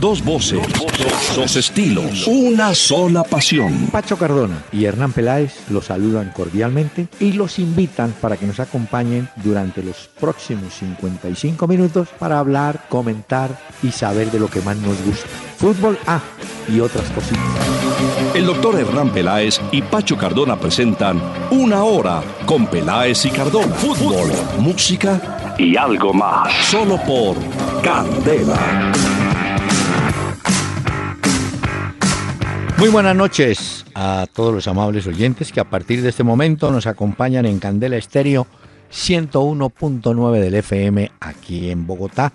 Dos voces, dos estilos, una sola pasión. Pacho Cardona y Hernán Peláez los saludan cordialmente y los invitan para que nos acompañen durante los próximos 55 minutos para hablar, comentar y saber de lo que más nos gusta. Fútbol A y otras cositas. El doctor Hernán Peláez y Pacho Cardona presentan Una Hora con Peláez y Cardona. Fútbol, música y algo más. Solo por Candela. Muy buenas noches a todos los amables oyentes que a partir de este momento nos acompañan en Candela Estéreo 101.9 del FM aquí en Bogotá.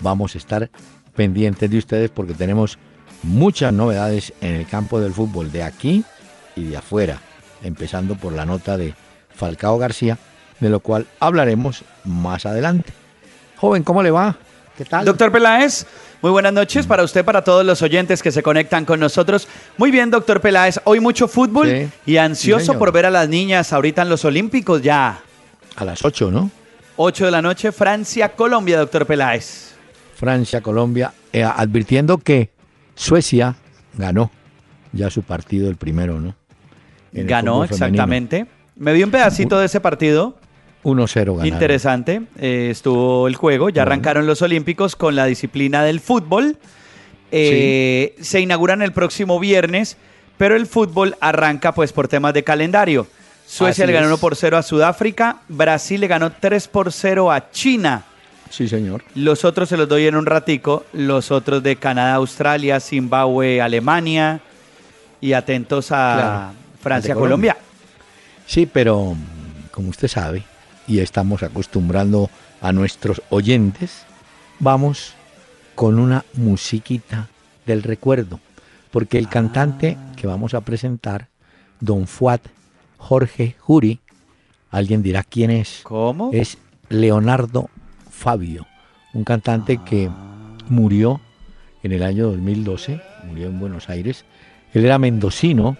Vamos a estar pendientes de ustedes porque tenemos muchas novedades en el campo del fútbol de aquí y de afuera, empezando por la nota de Falcao García, de lo cual hablaremos más adelante. Joven, ¿cómo le va? ¿Qué tal? Doctor Peláez, muy buenas noches para usted, para todos los oyentes que se conectan con nosotros. Muy bien, doctor Peláez, hoy mucho fútbol y ansioso por ver a las niñas ahorita en los Olímpicos ya. A las 8, ¿no? 8 de la noche, Francia, Colombia, doctor Peláez. Francia, Colombia, eh, advirtiendo que Suecia ganó ya su partido, el primero, ¿no? ganó, exactamente. Me vi un pedacito de ese partido. 1-0 Interesante. Eh, estuvo el juego. Ya arrancaron los Olímpicos con la disciplina del fútbol. Eh, se inauguran el próximo viernes, pero el fútbol arranca pues por temas de calendario. Suecia le ganó 1 por 0 a Sudáfrica, Brasil le ganó 3 por 0 a China. Sí, señor. Los otros se los doy en un ratico. Los otros de Canadá, Australia, Zimbabue, Alemania. Y atentos a Francia, Colombia. Sí, pero como usted sabe, y estamos acostumbrando a nuestros oyentes, vamos con una musiquita del recuerdo, porque el cantante ah. que vamos a presentar, Don Fuat Jorge Juri, alguien dirá quién es. ¿Cómo? Es Leonardo Fabio, un cantante que ah. murió en el año 2012, murió en Buenos Aires. Él era mendocino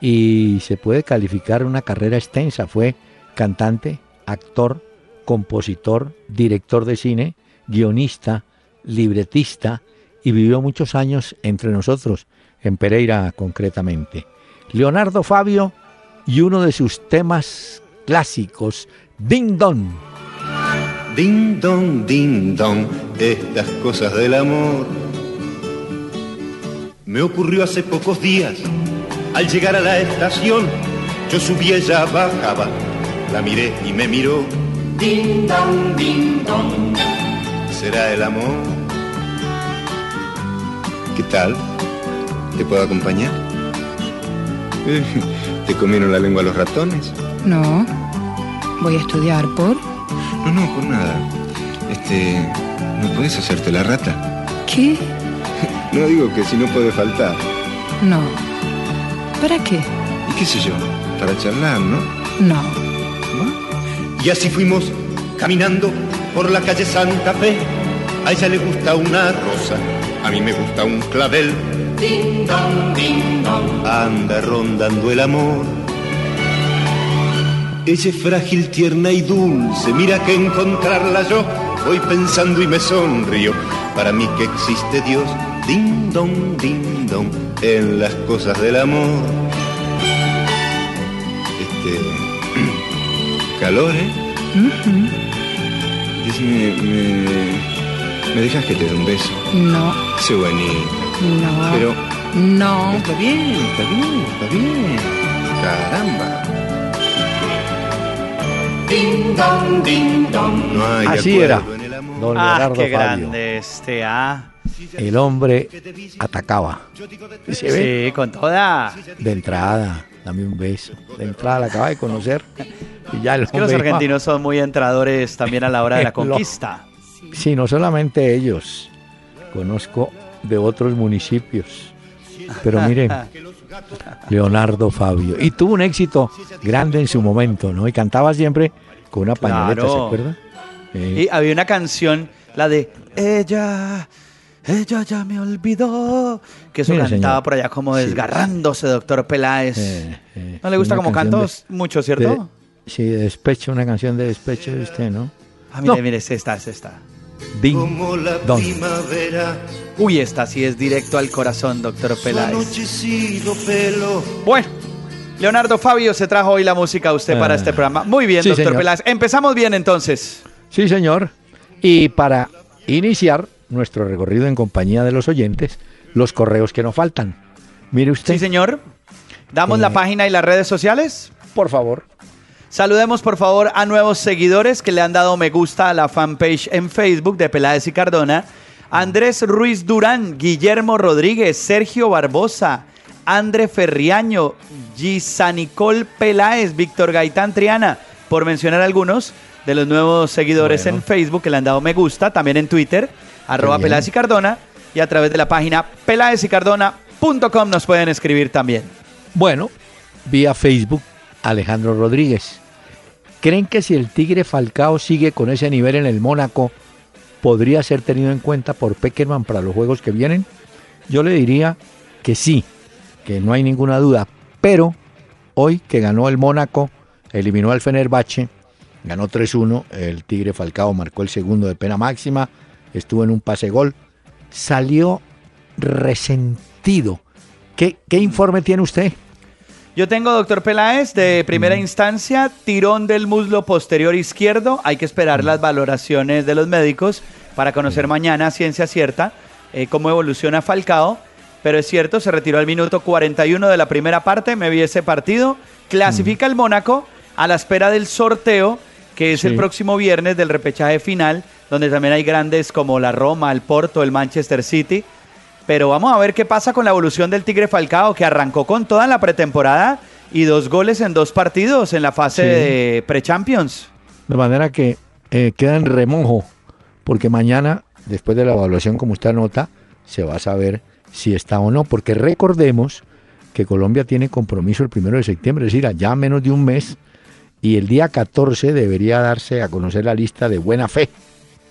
y se puede calificar una carrera extensa. Fue cantante, actor, compositor, director de cine, guionista, libretista y vivió muchos años entre nosotros, en Pereira concretamente. Leonardo Fabio y uno de sus temas clásicos, Ding Dong. Ding dong, ding dong, estas cosas del amor. Me ocurrió hace pocos días, al llegar a la estación, yo subí, ella bajaba la miré y me miró. Ding dong, ding dong. ¿Será el amor? ¿Qué tal? ¿Te puedo acompañar? ¿Te comieron la lengua los ratones? No. Voy a estudiar por. No, no, por nada. Este. ¿No puedes hacerte la rata? ¿Qué? No digo que si no puede faltar. No. ¿Para qué? ¿Y qué sé yo? Para charlar, ¿no? No. Y así fuimos caminando por la calle Santa Fe. A ella le gusta una rosa, a mí me gusta un clavel. Ding. Anda rondando el amor. Ella es frágil, tierna y dulce. Mira que encontrarla yo voy pensando y me sonrío. Para mí que existe Dios, ding dong, ding dong, en las cosas del amor. Este calor, ¿eh? me, dejas que te dé un beso? No. Bonito. No. Pero... No. Está bien, está bien, está bien. Caramba. Ding dong, ding dong. No hay Así era. Don ah, qué grande este, ah. El hombre atacaba. Sí, con toda. De entrada, dame un beso. De entrada la acaba de conocer. Y ya es que los argentinos son muy entradores también a la hora de la conquista. Sí, no solamente ellos. Conozco de otros municipios. Pero miren, Leonardo Fabio. Y tuvo un éxito grande en su momento, ¿no? Y cantaba siempre con una pañoleta, ¿se acuerda? Y había una canción, la de Ella, ella ya me olvidó. Que eso cantaba por allá como desgarrándose, doctor Peláez. Eh, eh, ¿No le gusta como cantos mucho, cierto? sí, de despecho, una canción de despecho de usted, ¿no? Ah, mire, mire, es esta, es esta. Ding como la dong. primavera. Uy, esta sí es directo al corazón, doctor Peláez. pelo. Bueno, Leonardo Fabio se trajo hoy la música a usted para Ah. este programa. Muy bien, Sí, doctor señor. Peláez. Empezamos bien entonces. Sí, señor. Y para iniciar nuestro recorrido en compañía de los oyentes, los correos que nos faltan. Mire usted, Sí, señor. Damos Eh. la página y las redes sociales. por favor. Saludemos por favor a nuevos seguidores que le han dado me gusta a la fanpage en Facebook de Peláez y Cardona. Andrés Ruiz Durán, Guillermo Rodríguez, Sergio Barbosa, André Ferriaño, Gisanicol Peláez, Víctor Gaitán Triana, por mencionar algunos de los nuevos seguidores Bueno. en Facebook que le han dado me gusta, también en Twitter, arroba. Peláez y Cardona, y a través de la página peláezycardona.com nos pueden escribir también. Bueno, vía Facebook, Alejandro Rodríguez. ¿Creen que si el Tigre Falcao sigue con ese nivel en el Mónaco, podría ser tenido en cuenta por Peckerman para los juegos que vienen? Yo le diría que sí, que no hay ninguna duda. Pero hoy que ganó el Mónaco, eliminó al Fenerbahce, ganó 3-1, el Tigre Falcao marcó el segundo de pena máxima, estuvo en un pase gol, salió resentido. ¿Qué, qué informe tiene usted? Yo tengo, doctor Peláez, de primera instancia, tirón del muslo posterior izquierdo. Hay que esperar las valoraciones de los médicos para conocer mañana, a ciencia cierta, eh, cómo evoluciona Falcao. Pero es cierto, se retiró al minuto 41 de la primera parte, me vi ese partido. Clasifica el Mónaco a la espera del sorteo, que es Sí. el próximo viernes del repechaje final, donde también hay grandes como la Roma, el Porto, el Manchester City. Pero vamos a ver qué pasa con la evolución del Tigre Falcao, que arrancó con toda la pretemporada y dos goles en dos partidos en la fase Sí. de pre-champions. De manera que eh, queda en remojo, porque mañana, después de la evaluación, como usted anota, se va a saber si está o no, porque recordemos que Colombia tiene compromiso el primero de septiembre, es decir, allá menos de un mes, y el día 14 debería darse a conocer la lista de buena fe,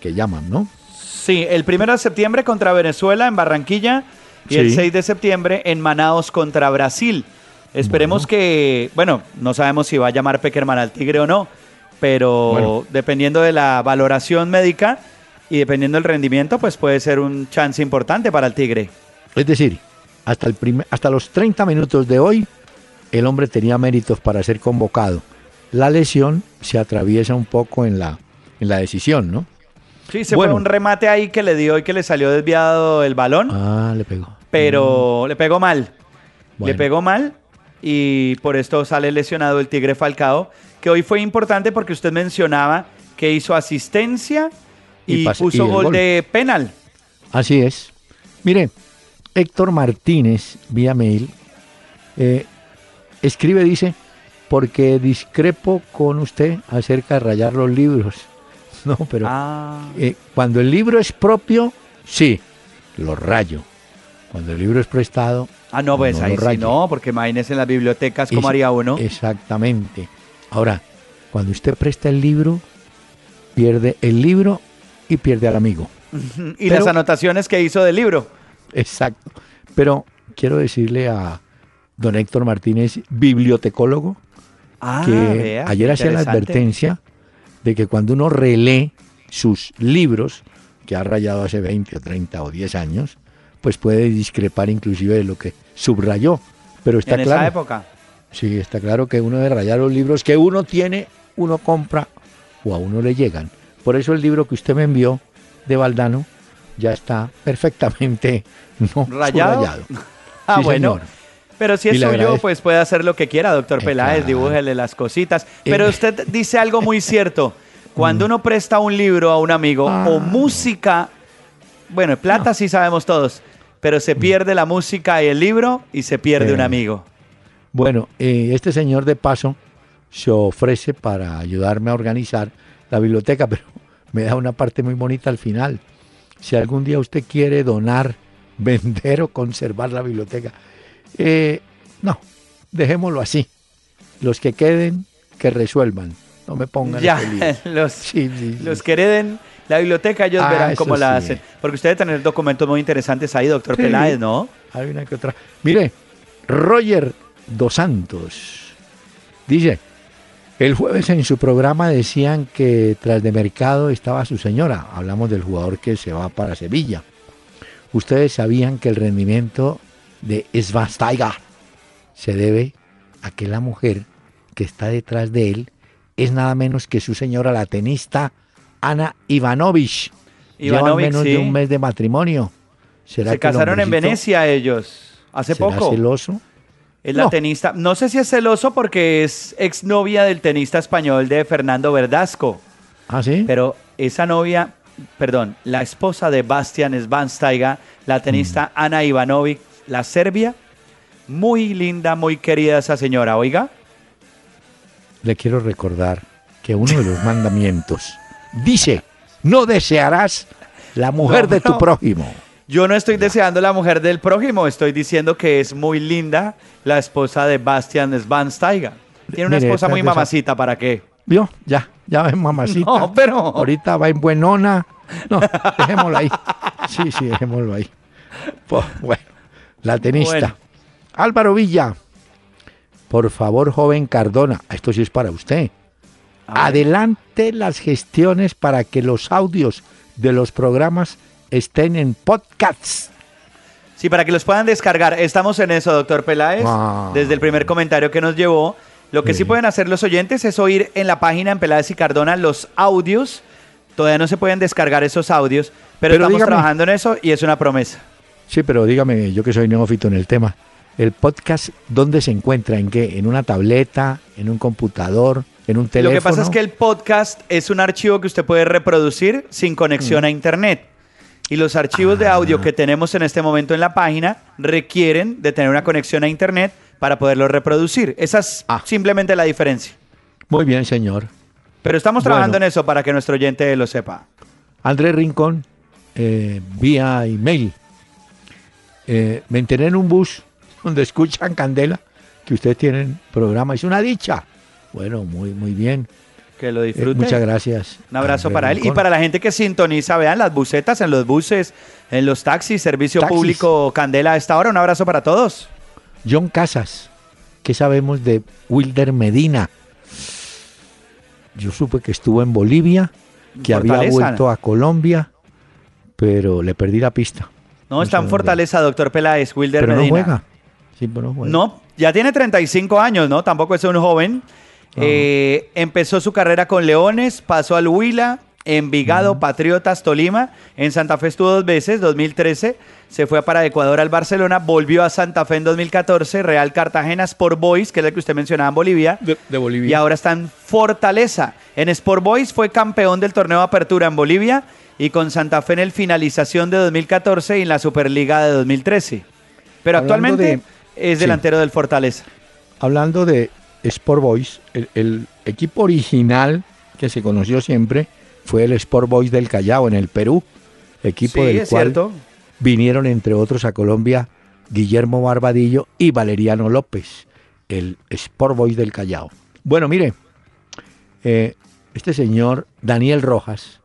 que llaman, ¿no? Sí, el primero de septiembre contra Venezuela en Barranquilla y el Sí. 6 de septiembre en Manaos contra Brasil. Esperemos Bueno. que, bueno, no sabemos si va a llamar Peckerman al Tigre o no, pero Bueno. dependiendo de la valoración médica y dependiendo del rendimiento, pues puede ser un chance importante para el Tigre. Es decir, hasta, el primer- hasta los 30 minutos de hoy, el hombre tenía méritos para ser convocado. La lesión se atraviesa un poco en la, en la decisión, ¿no? Sí, se Bueno. fue un remate ahí que le dio y que le salió desviado el balón, Ah, le pegó. pero le pegó mal. Le pegó mal y por esto sale lesionado el Tigre Falcao, que hoy fue importante porque usted mencionaba que hizo asistencia y, puso y el gol, gol. de penal. Así es. Mire, Héctor Martínez, vía mail, eh, escribe, dice, porque discrepo con usted acerca de rayar los libros. No, pero Ah, eh, cuando el libro es propio, sí, lo rayo. Cuando el libro es prestado, ah no, pues no ahí sí no, porque imagínese en las bibliotecas cómo Es- haría uno. Exactamente. Ahora, cuando usted presta el libro, pierde el libro y pierde al amigo. y pero- las anotaciones que hizo del libro. Exacto. Pero quiero decirle a don Héctor Martínez, bibliotecólogo, Ah, que vea, ayer hacía la advertencia de que cuando uno relee sus libros, que ha rayado hace 20 o 30 o 10 años, pues puede discrepar inclusive de lo que subrayó. Pero está En claro. esa época. Sí, está claro que uno debe rayar los libros que uno tiene, uno compra o a uno le llegan. Por eso el libro que usted me envió de Valdano ya está perfectamente no ¿Rayado? subrayado. Ah, Sí, bueno. señor. Pero si es suyo, pues puede hacer lo que quiera, doctor Eh, Peláez, claro. dibújele las cositas. Pero Eh. usted dice algo muy cierto. Cuando uno presta un libro a un amigo Ah. o música, bueno, plata sí sabemos todos, pero se pierde la música y el libro y se pierde Eh. un amigo. Bueno, eh, este señor de paso se ofrece para ayudarme a organizar la biblioteca, pero me da una parte muy bonita al final. Si algún día usted quiere donar, vender o conservar la biblioteca, eh, no, dejémoslo así. Los que queden, que resuelvan. No me pongan Ya, lío. los, Sí, sí, sí. los que hereden la biblioteca, ellos Ah, verán cómo la hacen. Porque usted debe tener documentos muy interesantes ahí, doctor. Peláez, ¿no? Hay una que otra. Mire, Roger Dos Santos dice, El jueves en su programa decían que tras de mercado estaba su señora. Hablamos del jugador que se va para Sevilla. Ustedes sabían que el rendimiento de Svastaiga se debe a que la mujer que está detrás de él es nada menos que su señora, la tenista Ana Ivanovich. Llevan menos sí. de un mes de matrimonio. ¿Será Se que casaron en Venecia ellos, hace será poco. celoso? Es la tenista. No sé si es celoso porque es exnovia del tenista español de Fernando Verdasco. ¿Ah, sí? Pero esa novia, perdón, la esposa de Bastian Svansteiga, la tenista Mm. Ana Ivanovic, la serbia, muy linda, muy querida esa señora, oiga. le quiero recordar que uno de los mandamientos dice, no desearás la mujer No, de tu no. prójimo. Yo no estoy deseando la mujer del prójimo, estoy diciendo que es muy linda la esposa de Bastian Svansteiga. Tiene una Mire, esposa muy es esa- mamacita, ¿para qué? ¿Vio? Ya, ya ves, mamacita. No, pero- Ahorita va en buenona. No, dejémoslo ahí. Sí, sí, dejémoslo ahí. Pues, bueno, la tenista. Bueno. Álvaro Villa. Por favor, joven Cardona, esto sí es para usted. Adelante las gestiones para que los audios de los programas estén en podcasts. Sí, para que los puedan descargar. Estamos en eso, doctor Peláez. Ah. Desde el primer comentario que nos llevó. Lo que sí. Sí. pueden hacer los oyentes es oír en la página en Peláez y Cardona los audios. Todavía no se pueden descargar esos audios, pero, Pero estamos dígame. trabajando en eso y es una promesa. Sí, pero dígame, yo que soy neófito en el tema, ¿el podcast dónde se encuentra? ¿En qué? ¿En una tableta? ¿En un computador? ¿En un teléfono? Lo que pasa es que el podcast es un archivo que usted puede reproducir sin conexión Mm. a internet. Y los archivos de Ah. audio que tenemos en este momento en la página requieren de tener una conexión a internet para poderlo reproducir. Esa es Ah. simplemente la diferencia. Muy bien, señor. Pero estamos Bueno. trabajando en eso para que nuestro oyente lo sepa. Andrés Rincón, eh, vía email. Eh, me enteré en un bus donde escuchan Candela que ustedes tienen programa. Es una dicha. Bueno, muy, muy bien. Que lo Eh, disfrute. muchas gracias. Un abrazo para él. Y para la gente que sintoniza, vean las busetas en los buses, en los taxis, servicio Taxis. público Candela a esta hora. Un abrazo para todos. John Casas, ¿qué sabemos de Wilder Medina? Yo supe que estuvo en Bolivia, que había vuelto a Colombia, pero le perdí la pista. No, está en. Fortaleza, doctor Peláez, Wilder Pero no Medina. juega. Sí, pero no juega. No, ya tiene 35 años, ¿no? Tampoco es un joven. Eh, empezó su carrera con Leones, pasó al Huila, Envigado, Patriotas, Tolima. En Santa Fe estuvo dos veces, 2013. Se fue para Ecuador al Barcelona, volvió a Santa Fe en 2014, Real Cartagena, Sport Boys, que es el que usted mencionaba en Bolivia. De, de Bolivia. Y ahora está en Fortaleza. En Sport Boys fue campeón del torneo de apertura en Bolivia y con Santa Fe en el finalización de 2014 y en la Superliga de 2013. Pero Hablando actualmente de- es sí. delantero del Fortaleza. Hablando de Sport Boys, el, el equipo original que se conoció siempre fue el Sport Boys del Callao en el Perú, equipo Sí, del es cual cierto. vinieron entre otros a Colombia Guillermo Barbadillo y Valeriano López, el Sport Boys del Callao. Bueno, mire, eh, este señor Daniel Rojas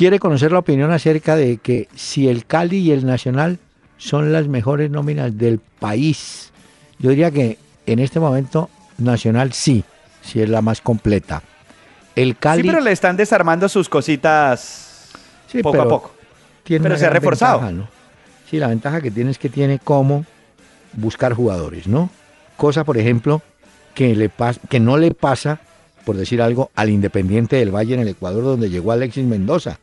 quiere conocer la opinión acerca de que si el Cali y el Nacional son las mejores nóminas del país. Yo diría que en este momento Nacional sí, sí es la más completa. El Cali Sí, pero le están desarmando sus cositas Sí, poco a poco. tiene pero se ha reforzado. ventaja, ¿no? Sí, la ventaja que tiene es que tiene cómo buscar jugadores, ¿no? Cosa, por ejemplo, que, le que no le pasa, por decir algo, al Independiente del Valle en el Ecuador, donde llegó Alexis Mendoza.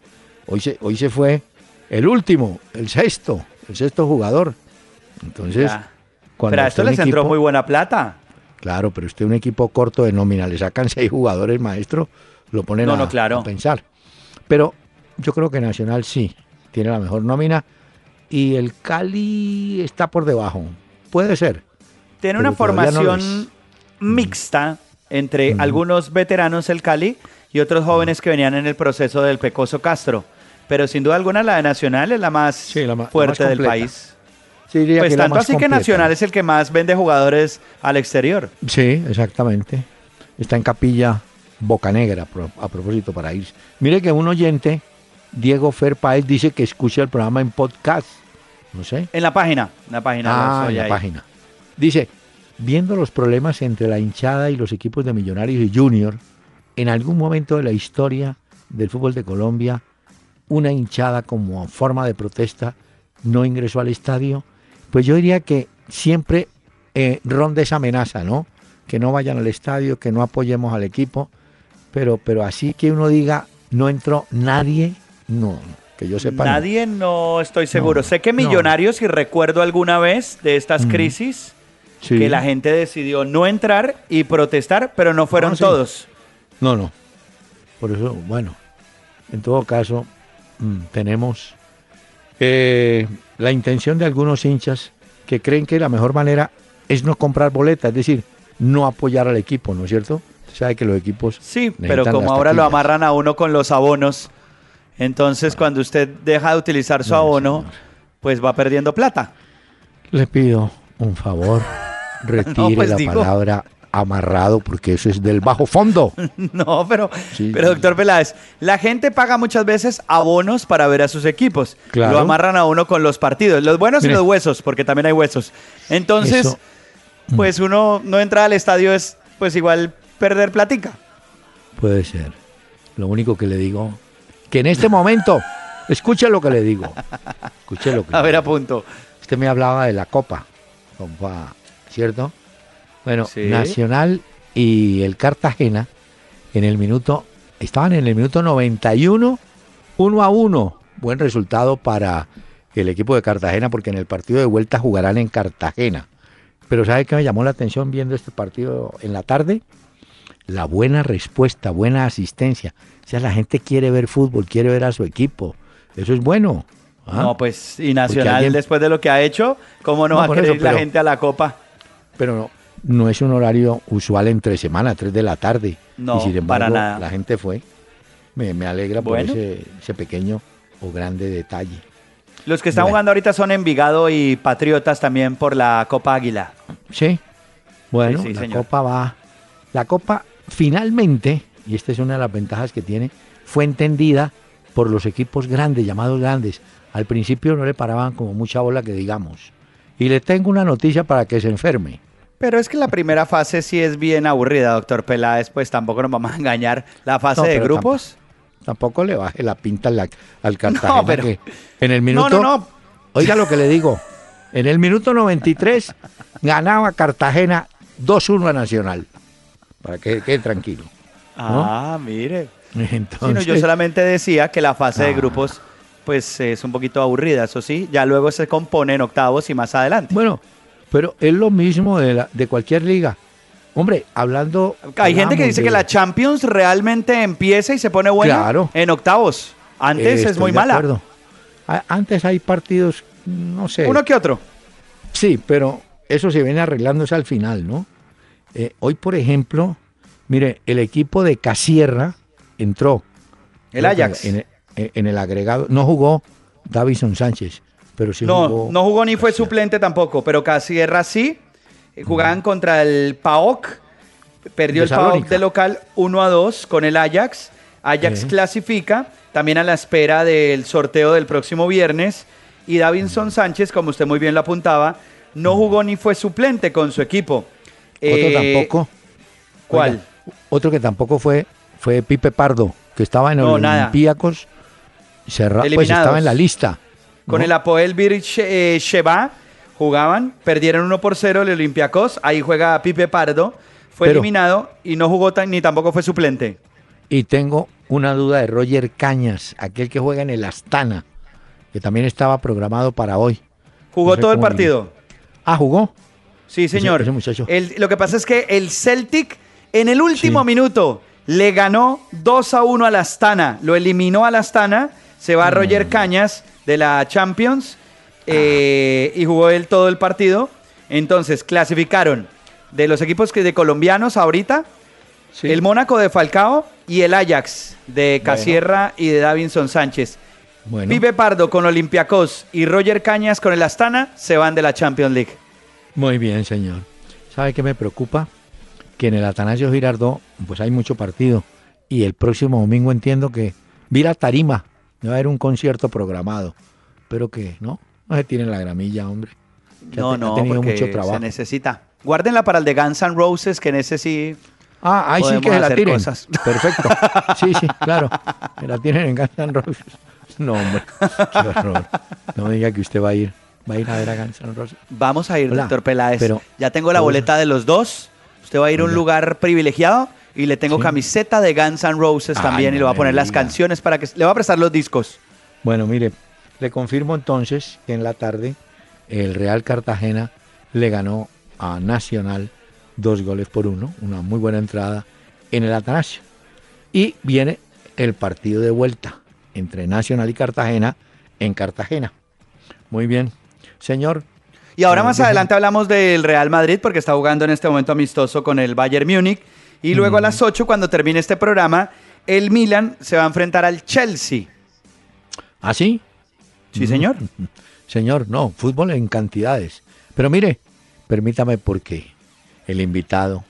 Hoy se, hoy se fue el último, el sexto, el sexto jugador. Entonces, Ya. cuando Pero a esto les entró equipo- muy buena plata. Claro, pero usted un equipo corto de nómina, le sacan seis jugadores, maestro, lo ponen No, a, no, claro. a pensar. Pero yo creo que Nacional sí tiene la mejor nómina y el Cali está por debajo. Puede ser. Tiene una no formación mixta entre algunos veteranos del Cali y otros jóvenes que venían en el proceso del Pecoso Castro. Pero sin duda alguna la de Nacional es la más Sí, la fuerte más del país. Sí, Pues tanto así que. Nacional es el que más vende jugadores al exterior. Sí, exactamente. Está en Capilla Bocanegra, a pro- a propósito, para ir. Mire que un oyente, Diego Fer Paez, dice que escucha el programa en podcast. No sé. En la página, en la página. Ah, en la ahí. página. Dice, viendo los problemas entre la hinchada y los equipos de Millonarios y Junior, en algún momento de la historia del fútbol de Colombia, una hinchada como forma de protesta no ingresó al estadio, pues yo diría que siempre eh, ronda esa amenaza, ¿no? Que no vayan al estadio, que no apoyemos al equipo, pero, pero así que uno diga, no entró nadie, no, que yo sepa. Nadie, no estoy seguro. No, sé que no. Millonarios, y recuerdo alguna vez de estas crisis, Sí. que la gente decidió no entrar y protestar, pero no fueron Ah, sí. todos. No, no. Por eso, bueno, en todo caso, mm, tenemos eh, la intención de algunos hinchas que creen que la mejor manera es no comprar boletas, es decir, no apoyar al equipo, ¿no es cierto? Sabe que los equipos... Sí, pero como ahora lo amarran a uno con los abonos, entonces cuando usted deja de utilizar su No, abono, señor. pues va perdiendo plata. Le pido un favor, retire pues la digo. palabra amarrado porque eso es del bajo fondo. No, pero, Sí. pero doctor Peláez, la gente paga muchas veces abonos para ver a sus equipos. Claro. Lo amarran a uno con los partidos, los buenos y los huesos, porque también hay huesos. Entonces, Eso- pues uno no entrar al estadio es pues igual perder platica. Puede ser. Lo único que le digo, que en este momento, escuche lo que le digo. Escuche lo que A ver, digo. apunto. Usted me hablaba de la Copa, ¿cierto? Bueno, Sí. Nacional y el Cartagena en el minuto, estaban en el minuto 91, 1 a 1. Buen resultado para el equipo de Cartagena porque en el partido de vuelta jugarán en Cartagena. Pero ¿sabe qué me llamó la atención viendo este partido en la tarde? La buena respuesta, buena asistencia. O sea, la gente quiere ver fútbol, quiere ver a su equipo. Eso es bueno. ¿Ah? No, pues, y Nacional alguien- después de lo que ha hecho, ¿cómo no, No, va a querer eso, la gente a la Copa? pero no, no es un horario usual entre semana, 3 de la tarde. No, y sin embargo, para nada. la gente fue. Me, me alegra Bueno. por ese, ese pequeño o grande detalle. Los que están Bueno. jugando ahorita son Envigado y Patriotas también por la Copa Águila. Sí. Bueno, Sí, sí, la señor. copa va. La copa finalmente, y esta es una de las ventajas que tiene, fue entendida por los equipos grandes, llamados grandes. Al principio no le paraban como mucha bola que digamos. Y le tengo una noticia para que se enferme. Pero es que la primera fase sí es bien aburrida, doctor Peláez, pues tampoco nos vamos a engañar. La fase No, de pero grupos. Tampoco le baje la pinta al, al Cartagena. pero- que en el No, minuto. no, no. Oiga lo que le digo. En el minuto 93 ganaba Cartagena 2-1 a Nacional. Para que quede tranquilo. Ah, mire. Sí, Entonces, no, yo solamente decía que la fase de Ah. grupos pues es un poquito aburrida, eso sí. Ya luego se compone en octavos y más adelante. Bueno, pero es lo mismo de, la, de cualquier liga. Hombre, hablando. Hay gente que dice de- que la Champions realmente empieza y se pone buena Claro. en octavos. Antes Eh, es muy de mala. acuerdo. Antes hay partidos, no sé. Uno que otro. Sí, pero eso se viene arreglándose al final, ¿no? Eh, hoy, por ejemplo, mire, el equipo de Casierra entró. El Ajax. En, en- en el agregado. No jugó Davison Sánchez, pero sí No, jugó. no jugó ni fue Casierra. suplente tampoco, pero Casierra sí. Eh, Jugaban contra el PAOK. Perdió el PAOK de local 1 a 2 con el Ajax. Ajax clasifica, también a la espera del sorteo del próximo viernes. Y Davinson Sánchez, como usted muy bien lo apuntaba, no jugó ni fue suplente con su equipo. Otro Eh, tampoco. ¿Cuál? Oiga, otro que tampoco fue fue Pipe Pardo, que estaba en No. Olympiacos. Cerra, pues estaba en la lista. Con ¿no? el Apoel Bir eh, Sheba jugaban, perdieron 1 por 0 el Olympiacos, ahí juega Pipe Pardo, fue Pero- eliminado y no jugó tan- ni tampoco fue suplente. Y tengo una duda de Roger Cañas, aquel que juega en el Astana, que también estaba programado para hoy. Jugó No sé todo el partido. Ah, jugó. Sí, señor. ese. El- lo que pasa es que el Celtic en el último Sí. minuto le ganó 2 a 1 al Astana, lo eliminó al Astana, se Mm. va Roger Cañas de la Champions eh, y jugó él todo el partido. Entonces clasificaron de los equipos que de colombianos ahorita, Sí. el Mónaco de Falcao y el Ajax de Casierra y de Davinson Sánchez. Bueno, Pipe Pardo con Olympiacos y Roger Cañas con el Astana se van de la Champions League. muy bien, señor. ¿Sabe qué me preocupa? Que en el Atanasio Girardot, pues hay mucho partido. Y el próximo domingo entiendo que vi la tarima. Va a haber un concierto programado. Pero que, ¿no? No se tiene la gramilla, hombre. Ha No, te- ha no, tenido porque mucho trabajo. se necesita. Guárdenla para el de Guns N' Roses, que en ese sí. Ah, ahí sí que se la tiren. cosas. Perfecto. Sí, sí, claro. Se la tienen en Guns N' Roses. No, hombre. Qué horror. No me diga que usted va a ir. Va a ir a ver a Guns N' Roses. Vamos a ir, Hola, doctor Peláez. pero- ya tengo la boleta de los dos. Usted va a ir a un lugar privilegiado y le tengo Sí. camiseta de Guns N' Roses Ay, también y le voy a poner las canciones para que le va a prestar los discos. Bueno, mire, le confirmo entonces que en la tarde el Real Cartagena le ganó a Nacional dos goles por uno, una muy buena entrada en el Atanasio. Y viene el partido de vuelta entre Nacional y Cartagena en Cartagena. Muy bien. Señor, Y ahora Eh, más adelante hablamos del Real Madrid porque está jugando en este momento amistoso con el Bayern Múnich. Y luego a las 8, cuando termine este programa, el Milan se va a enfrentar al Chelsea. ¿así? Sí, señor. Señor, no, fútbol en cantidades. Pero mire, permítame porque el invitado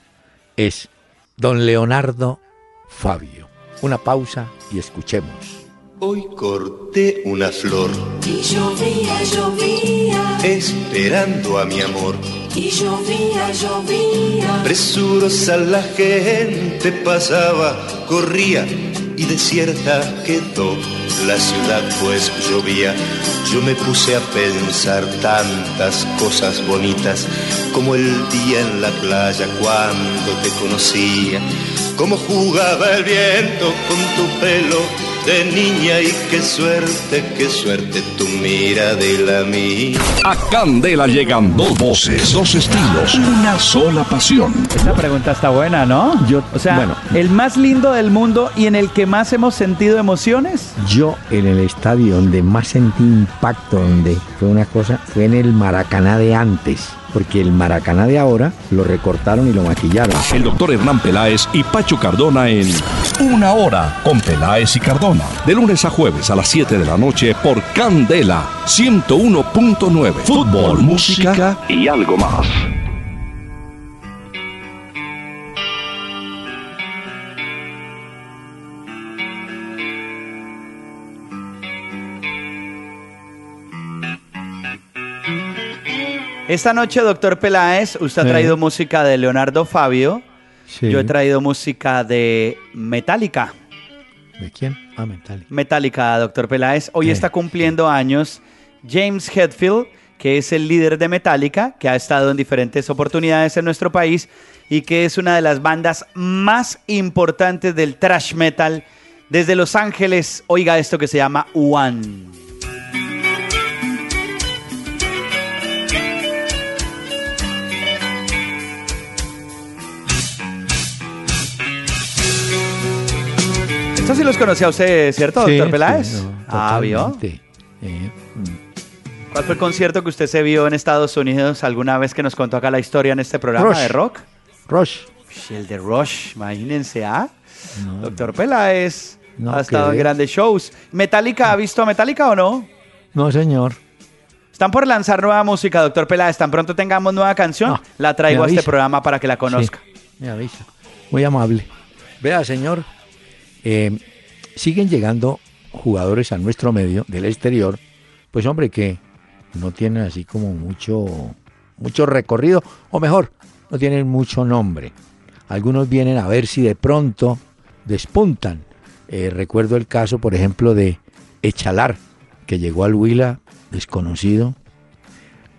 es don Leonardo Fabio. Una pausa y escuchemos. Hoy corté una flor Y llovía, llovía, esperando a mi amor. y llovía, llovía. Presurosa la gente pasaba, corría y desierta quedó la ciudad pues llovía. Yo me puse a pensar tantas cosas bonitas como el día en la playa cuando te conocía, como jugaba el viento con tu pelo de niña y qué suerte, qué suerte tu mira de la mía. A Candela llegan dos voces, dos estilos, una sola pasión. Esta pregunta está buena, ¿no? Yo- o sea, bueno. el más lindo del mundo y en el que más hemos sentido emociones. Yo en el estadio donde más sentí impacto, donde fue una cosa, fue en el Maracaná de antes. Porque el Maracaná de ahora lo recortaron y lo maquillaron. El doctor Hernán Peláez y Pacho Cardona en Una Hora con Peláez y Cardona. De lunes a jueves a las 7 de la noche por Candela 101.9. Fútbol, música y algo más. Esta noche, doctor Peláez, usted ha traído música de Leonardo Fabio. Sí. Yo he traído música de Metallica. ¿De quién? Ah, Metallica. Metallica, doctor Peláez. Hoy está cumpliendo años James Hetfield, que es el líder de Metallica, que ha estado en diferentes oportunidades en nuestro país y que es una de las bandas más importantes del thrash metal desde Los Ángeles. Oiga esto que se llama One. Esto sí los conocía usted, ¿cierto, doctor Sí, Peláez? sí, no, ah, ¿vio? Eh, mm. ¿Cuál fue el concierto que usted se vio en Estados Unidos alguna vez que nos contó acá la historia en este programa Rush. de rock? Rush. Ush, El de Rush, imagínense, ¿ah? No, Doctor Peláez No, ha estado ¿qué en grandes shows. ¿Metallica ha visto a Metallica o no? no, señor. Están por lanzar nueva música, doctor Peláez. Tan pronto tengamos nueva canción, No, la traigo a este programa para que la conozca. Sí, me avisa. Muy amable. Vea, señor, eh, siguen llegando jugadores a nuestro medio del exterior, pues hombre, que no tienen así como mucho, mucho recorrido, o mejor, no tienen mucho nombre. Algunos vienen a ver si de pronto despuntan. Eh, recuerdo el caso, por ejemplo, de Echalar, que llegó al Huila desconocido.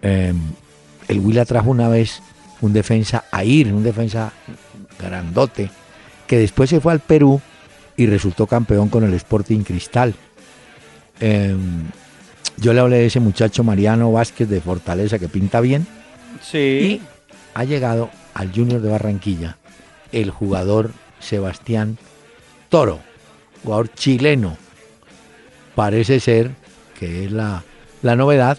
Eh, el Huila trajo una vez un defensa Air, un defensa grandote, que después se fue al Perú y resultó campeón con el Sporting Cristal. Eh, yo le hablé de ese muchacho Mariano Vázquez de Fortaleza que pinta bien Sí. y ha llegado al Junior de Barranquilla el jugador Sebastián Toro, jugador chileno. Parece ser que es la, la novedad,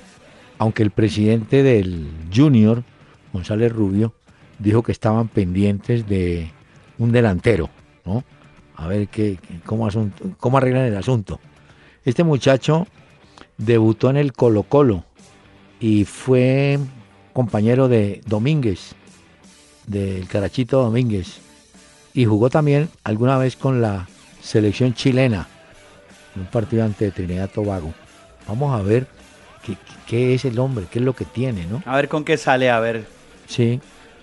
aunque el presidente del Junior, González Rubio, dijo que estaban pendientes de un delantero, ¿no? A ver qué, cómo, asunto, cómo arreglan el asunto. Este muchacho debutó en el Colo Colo y fue compañero de Domínguez, del Carachito Domínguez, y jugó también alguna vez con la selección chilena, en un partido ante Trinidad Tobago. Vamos a ver qué, qué es el hombre, qué es lo que tiene, ¿no? A ver con qué sale, a ver. Sí.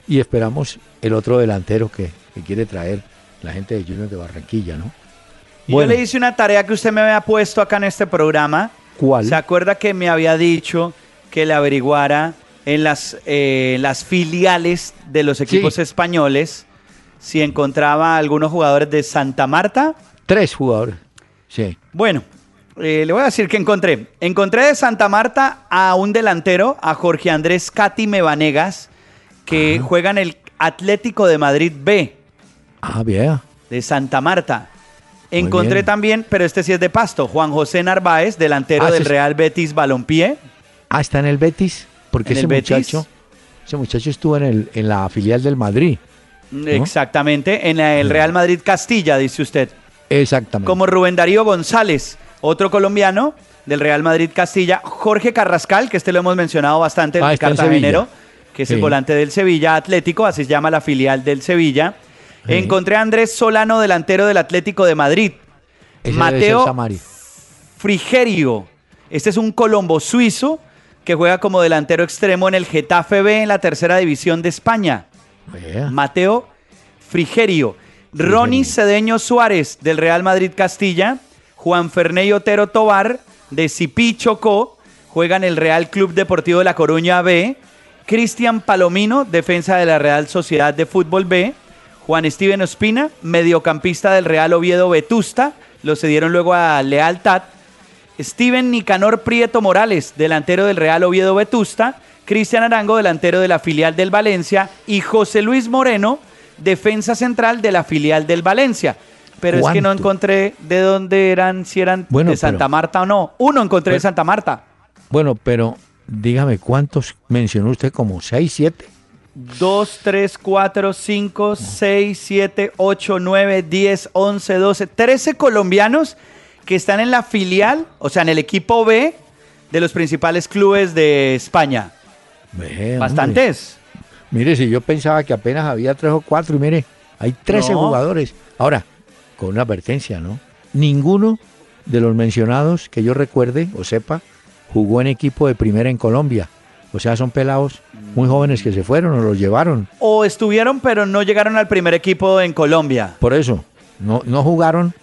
Y esperamos el otro delantero que, que quiere traer la gente de Junior de Barranquilla, ¿no? Y Yo le hice una tarea que usted me había puesto acá en este programa. ¿Cuál? ¿Se acuerda que me había dicho que le averiguara en las, eh, las filiales de los equipos Sí. españoles si encontraba algunos jugadores de Santa Marta? Tres jugadores. Sí. Bueno, eh, le voy a decir que encontré. Encontré de Santa Marta a un delantero, a Jorge Andrés Catime Vanegas, que juega en el Atlético de Madrid B Ah, bien. de Santa Marta. Muy Encontré bien. también, pero este sí es de pasto, Juan José Narváez, delantero Ah, del es- Real Betis Balompié. Ah, está en el Betis. Porque ¿En ese Betis? muchacho, ese muchacho estuvo en, el, en la filial del Madrid. Exactamente, en el Real Madrid Castilla, dice usted. Exactamente. Como Rubén Darío González, otro colombiano del Real Madrid Castilla. Jorge Carrascal, que este lo hemos mencionado bastante, Ah, el cartagenero, que es el volante del Sevilla Atlético, así se llama la filial del Sevilla. Sí. Encontré a Andrés Solano, delantero del Atlético de Madrid. Ese Mateo. Frigerio. Este es un colombo suizo que juega como delantero extremo en el Getafe B en la tercera división de España. Mateo Frigerio. Ronnie Cedeño Suárez del Real Madrid Castilla. Juan Ferney Otero Tobar de Cipí Chocó. Juega en el Real Club Deportivo de La Coruña B. Cristian Palomino, defensa de la Real Sociedad de Fútbol B. Juan Steven Ospina, mediocampista del Real Oviedo Vetusta. Lo cedieron luego a Lealtad. Steven Nicanor Prieto Morales, delantero del Real Oviedo Vetusta, Cristian Arango, delantero de la filial del Valencia, y José Luis Moreno, defensa central de la filial del Valencia. Pero es que no encontré de dónde eran, si eran Bueno, de Santa pero- Marta o no. Uno encontré de Santa Marta. Bueno, pero dígame, ¿cuántos mencionó usted? ¿Como seis, siete? 2, 3, 4, 5, 6, 7, 8, 9, 10, 11, 12, 13 colombianos que están en la filial, o sea, en el equipo B de los principales clubes de España. Bastantes. Mire, si yo pensaba que apenas había tres o cuatro, y mire, hay 13 No. jugadores. Ahora, con una advertencia, ¿no? Ninguno de los mencionados que yo recuerde o sepa jugó en equipo de primera en Colombia. O sea, son pelados muy jóvenes que se fueron o los llevaron. O estuvieron, pero no llegaron al primer equipo en Colombia. Por eso, no, no jugaron.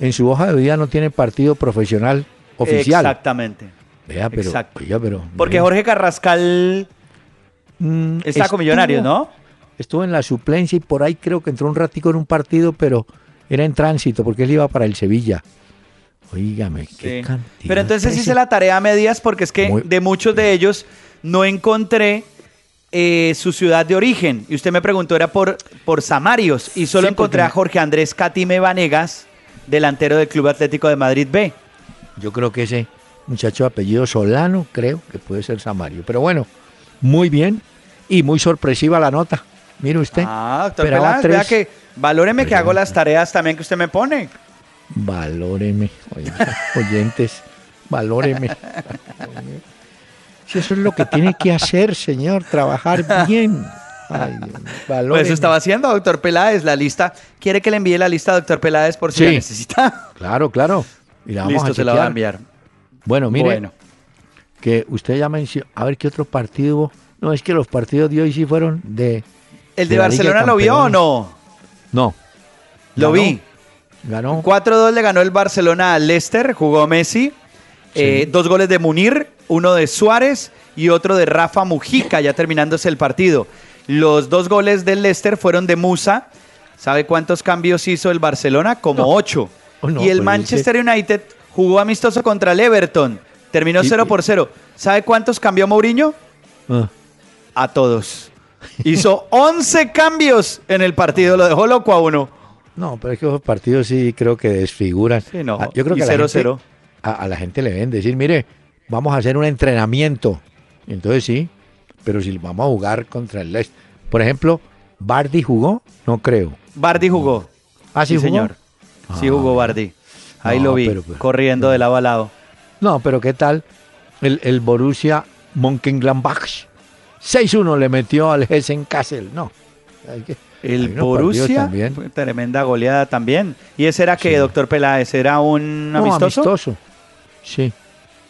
En su hoja de vida no tienen partido profesional oficial. Exactamente. Vea, pero, Exacto. oiga, pero, Porque Jorge Carrascal mm, está con Millonarios, ¿no? Estuvo en la suplencia y por ahí creo que entró un ratico en un partido, pero era en tránsito porque él iba para el Sevilla. Oígame, qué Sí. cantidad. Pero entonces hice 13. la tarea a medias porque es que Muy- de muchos de ellos no encontré eh, su ciudad de origen. Y usted me preguntó, era por, por Samarios. Y solo Sí, encontré porque- a Jorge Andrés Catime Vanegas, delantero del Club Atlético de Madrid B. Yo creo que ese muchacho de apellido Solano, creo que puede ser Samario. Pero bueno, muy bien y muy sorpresiva la nota. Mire usted. Ah, doctor vea tres. que valóreme que hago las tareas también que usted me pone. Valóreme, oyentes, valóreme. Si eso es lo que tiene que hacer, señor, trabajar bien. Ay, Pues eso estaba haciendo, doctor Peláez, la lista. ¿Quiere que le envíe la lista, doctor Peláez, por si la necesita? Claro, claro. Y la vamos Listo, a se la va a enviar. Bueno, mire, Bueno. que usted ya mencionó, a ver qué otro partido. No, es que los partidos de hoy sí fueron de... ¿El de Barcelona lo vio o no? No. Lo Ganó, vi. Ganó. 4-2 le ganó el Barcelona al Leicester, jugó Messi. Eh, dos goles de Munir, uno de Suárez y otro de Rafa Mujica, ya terminándose el partido. Los dos goles del Leicester fueron de Musa. ¿Sabe cuántos cambios hizo el Barcelona? Como No. ocho. Oh, no, y el pues Manchester United jugó amistoso contra el Everton. Terminó Sí, 0 sí. por 0. ¿Sabe cuántos cambió Mourinho? Ah, A todos. Hizo 11 cambios en el partido. Lo dejó loco a uno. no, pero es que esos partidos sí creo que desfiguran. Sí, no. Ah, Yo creo Y que a la, 0-0. A, a la gente le deben decir, mire, vamos a hacer un entrenamiento. Entonces sí, pero si vamos a jugar contra el Leicester. Por ejemplo, ¿Bardi jugó? No creo. Bardi jugó. Ah, sí, jugó? señor. Sí Ah, jugó Bardi. Ahí No, lo vi, pero- pero- corriendo de lado a lado. No, pero ¿qué tal el, el Borussia Mönchengladbach? 6-1 le metió al Hessen Kassel. No. hay que- El Borussia, también. fue tremenda goleada también. ¿Y ese era que, Sí. doctor Peláez? ¿Era un No, amistoso? amistoso. Sí.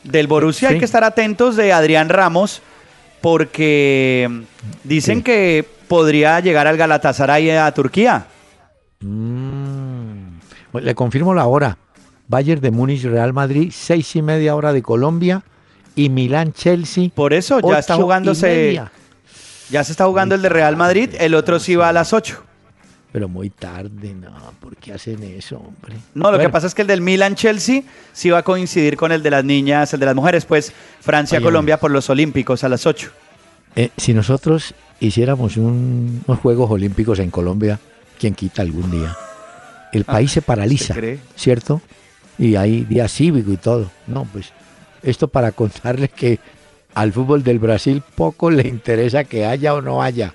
Del Borussia hay que estar atentos de Adrián Ramos porque dicen Sí. que podría llegar al Galatasaray a Turquía. Mm. Le confirmo la hora. Bayern de Múnich, Real Madrid, seis y media hora de Colombia y Milán, Chelsea. Por eso ya está ocho jugándose, ya se está jugando el de Real Madrid, el otro sí va a las 8. Pero muy tarde, no, ¿por qué hacen eso, hombre? No, lo que pasa es que el del Milan Chelsea sí va a coincidir con el de las niñas, el de las mujeres, pues Francia Oye, Colombia por los Olímpicos a las 8. eh, si nosotros hiciéramos un- unos Juegos Olímpicos en Colombia, ¿quién quita algún día? El país se paraliza, ¿usted cree? ¿cierto? Y hay día cívico y todo. No, pues esto para contarles que al fútbol del Brasil poco le interesa que haya o no haya.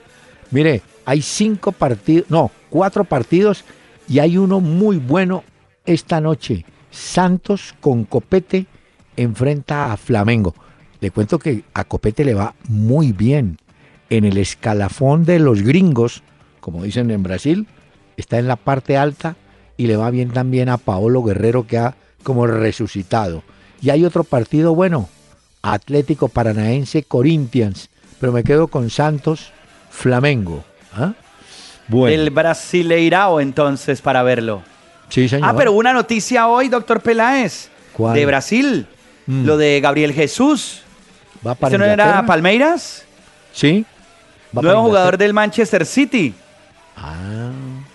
Mire, hay cinco partidos, no, cuatro partidos y hay uno muy bueno esta noche. Santos con Copete enfrenta a Flamengo. Le cuento que a Copete le va muy bien. En el escalafón de los gringos, como dicen en Brasil, está en la parte alta y le va bien también a Paolo Guerrero que ha como resucitado. Y hay otro partido bueno, Atlético Paranaense Corinthians, pero me quedo con Santos Flamengo. ¿ah? Bueno, El Brasileirao entonces para verlo. sí, señor. Ah, pero una noticia hoy, doctor Peláez, ¿Cuál? de Brasil, Mm. lo de Gabriel Jesús. ¿Va para ¿Este no era? Palmeiras? Sí. ¿Va para Nuevo jugador del Manchester City. Ah,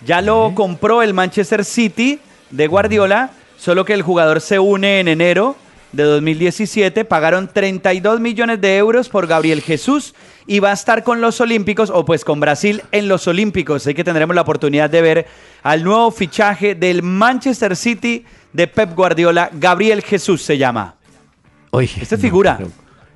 Ya lo compró el Manchester City de Guardiola, solo que el jugador se une en enero de 2017. Pagaron 32 millones de euros por Gabriel Jesús y va a estar con los Olímpicos, o pues con Brasil en los Olímpicos. Así que tendremos la oportunidad de ver al nuevo fichaje del Manchester City de Pep Guardiola. Gabriel Jesús se llama. oye, Esta figura.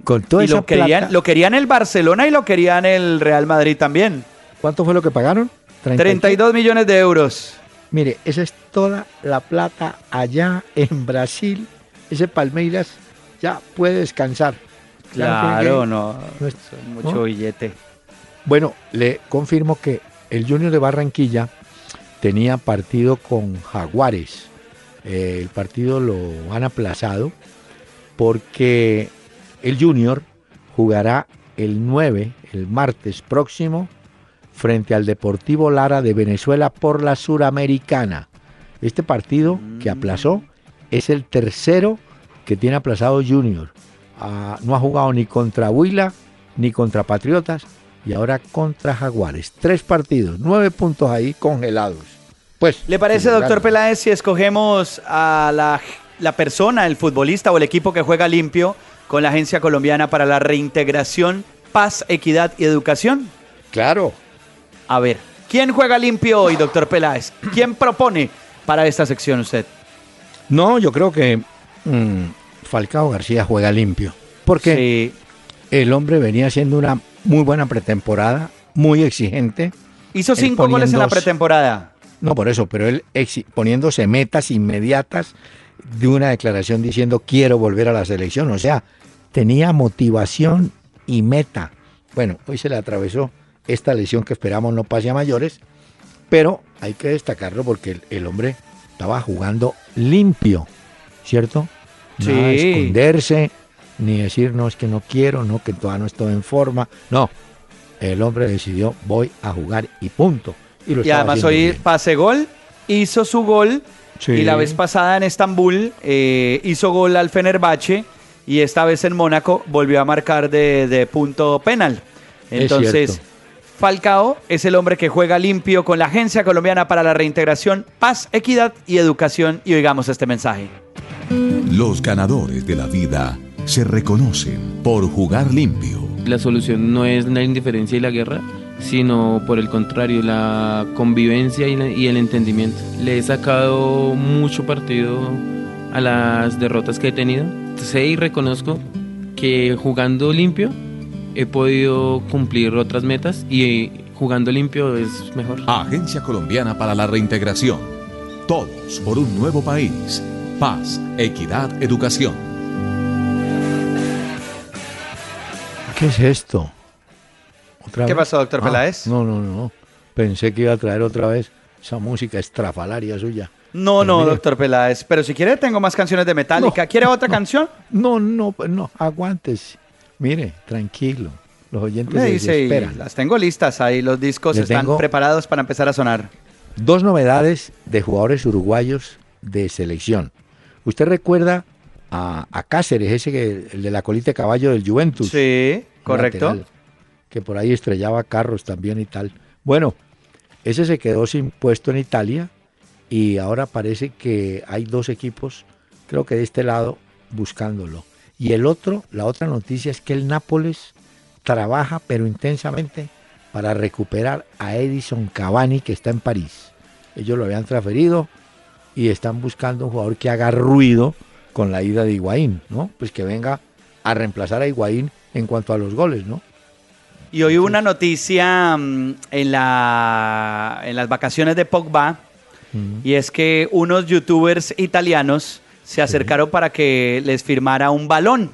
Con toda Y esa lo querían, plata, lo querían el Barcelona y lo querían el Real Madrid también. ¿cuánto fue lo que pagaron? 30 y- 32 millones de euros. Mire, esa es toda la plata allá en Brasil. Ese Palmeiras ya puede descansar. Claro, que- no. no es- Mucho ¿no? billete. Bueno, le confirmo que el Junior de Barranquilla tenía partido con Jaguares. Eh, el partido lo han aplazado porque el Junior jugará el 9, el martes próximo, frente al Deportivo Lara de Venezuela por la Suramericana. Este partido que aplazó es el tercero que tiene aplazado Junior. Ah, no ha jugado ni contra Huila ni contra Patriotas y ahora contra Jaguares. Tres partidos, nueve puntos ahí congelados. Pues, ¿Le parece, doctor Peláez, si escogemos a la, la persona, el futbolista o el equipo que juega limpio con la Agencia Colombiana para la Reintegración, Paz, Equidad y Educación? Claro, A ver, ¿quién juega limpio hoy, doctor Peláez? ¿Quién propone para esta sección usted? No, yo creo que mm, Falcao García juega limpio. Porque Sí. el hombre venía haciendo una muy buena pretemporada, muy exigente. Hizo cinco goles en la pretemporada. No por eso, pero él poniéndose metas inmediatas de una declaración diciendo quiero volver a la selección. O sea, tenía motivación y meta. Bueno, hoy se le atravesó esta lesión que esperamos no pase a mayores, pero hay que destacarlo porque el, el hombre estaba jugando limpio, ¿cierto? Nada de Sí. esconderse, ni decir no es que no quiero, no que todavía no estoy en forma. No, el hombre decidió voy a jugar y punto. Y, lo Y estaba además hoy pase gol, hizo su gol Sí. y la vez pasada en Estambul eh, hizo gol al Fenerbahce y esta vez en Mónaco volvió a marcar de, de punto penal. Es Entonces, cierto. Falcao es el hombre que juega limpio con la Agencia Colombiana para la Reintegración, Paz, Equidad y Educación y oigamos este mensaje. Los ganadores de la vida se reconocen por jugar limpio. La solución no es la indiferencia y la guerra, sino por el contrario, la convivencia y, la- y el entendimiento. Le he sacado mucho partido a las derrotas que he tenido. Sé y reconozco que jugando limpio he podido cumplir otras metas y jugando limpio es mejor. Agencia Colombiana para la Reintegración. Todos por un nuevo país. Paz, equidad, educación. ¿Qué es esto? ¿Otra ¿Qué vez? pasó, doctor Ah, Peláez? No, no, no. Pensé que iba a traer otra vez esa música estrafalaria suya. No, Pero no, mire- doctor Peláez, pero si quiere tengo más canciones de Metallica. No, ¿Quiere otra canción? No, no, no, aguántese. Mire, tranquilo. Los oyentes Me dice, esperan. las tengo listas ahí, los discos Les están preparados para empezar a sonar. Dos novedades de jugadores uruguayos de selección. ¿Usted recuerda a, a Cáceres, ese que, el de la colita de caballo del Juventus? Sí, correcto. lateral, que por ahí estrellaba carros también y tal. Bueno, ese se quedó sin puesto en Italia y ahora parece que hay dos equipos, creo que de este lado, buscándolo. Y el otro, la otra noticia es que el Nápoles trabaja pero intensamente para recuperar a Edison Cavani que está en París. Ellos lo habían transferido y están buscando un jugador que haga ruido con la ida de Higuaín, ¿no? Pues que venga a reemplazar a Higuaín en cuanto a los goles, ¿no? Y hoy hubo una noticia mm, en, la, en las vacaciones de Pogba, y es que unos youtubers italianos se acercaron para que les firmara un balón.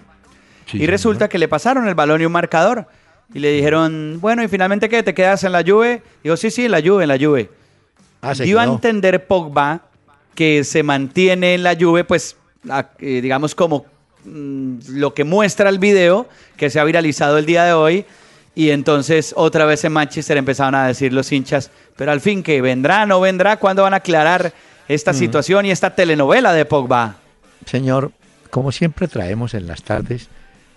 y resulta que le pasaron el balón y un marcador. Y le dijeron, bueno, y finalmente ¿qué? ¿Te quedas en la Juve? Dijo, sí, sí, en la Juve, en la Juve. Ah, Dio a quedó. entender Pogba que se mantiene en la Juve, pues, a- eh, digamos como mm, lo que muestra el video que se ha viralizado el día de hoy. Y entonces otra vez en Manchester empezaron a decir los hinchas, pero al fin que vendrá, no vendrá, ¿cuándo van a aclarar esta Mm. situación y esta telenovela de Pogba? Señor, como siempre traemos en las tardes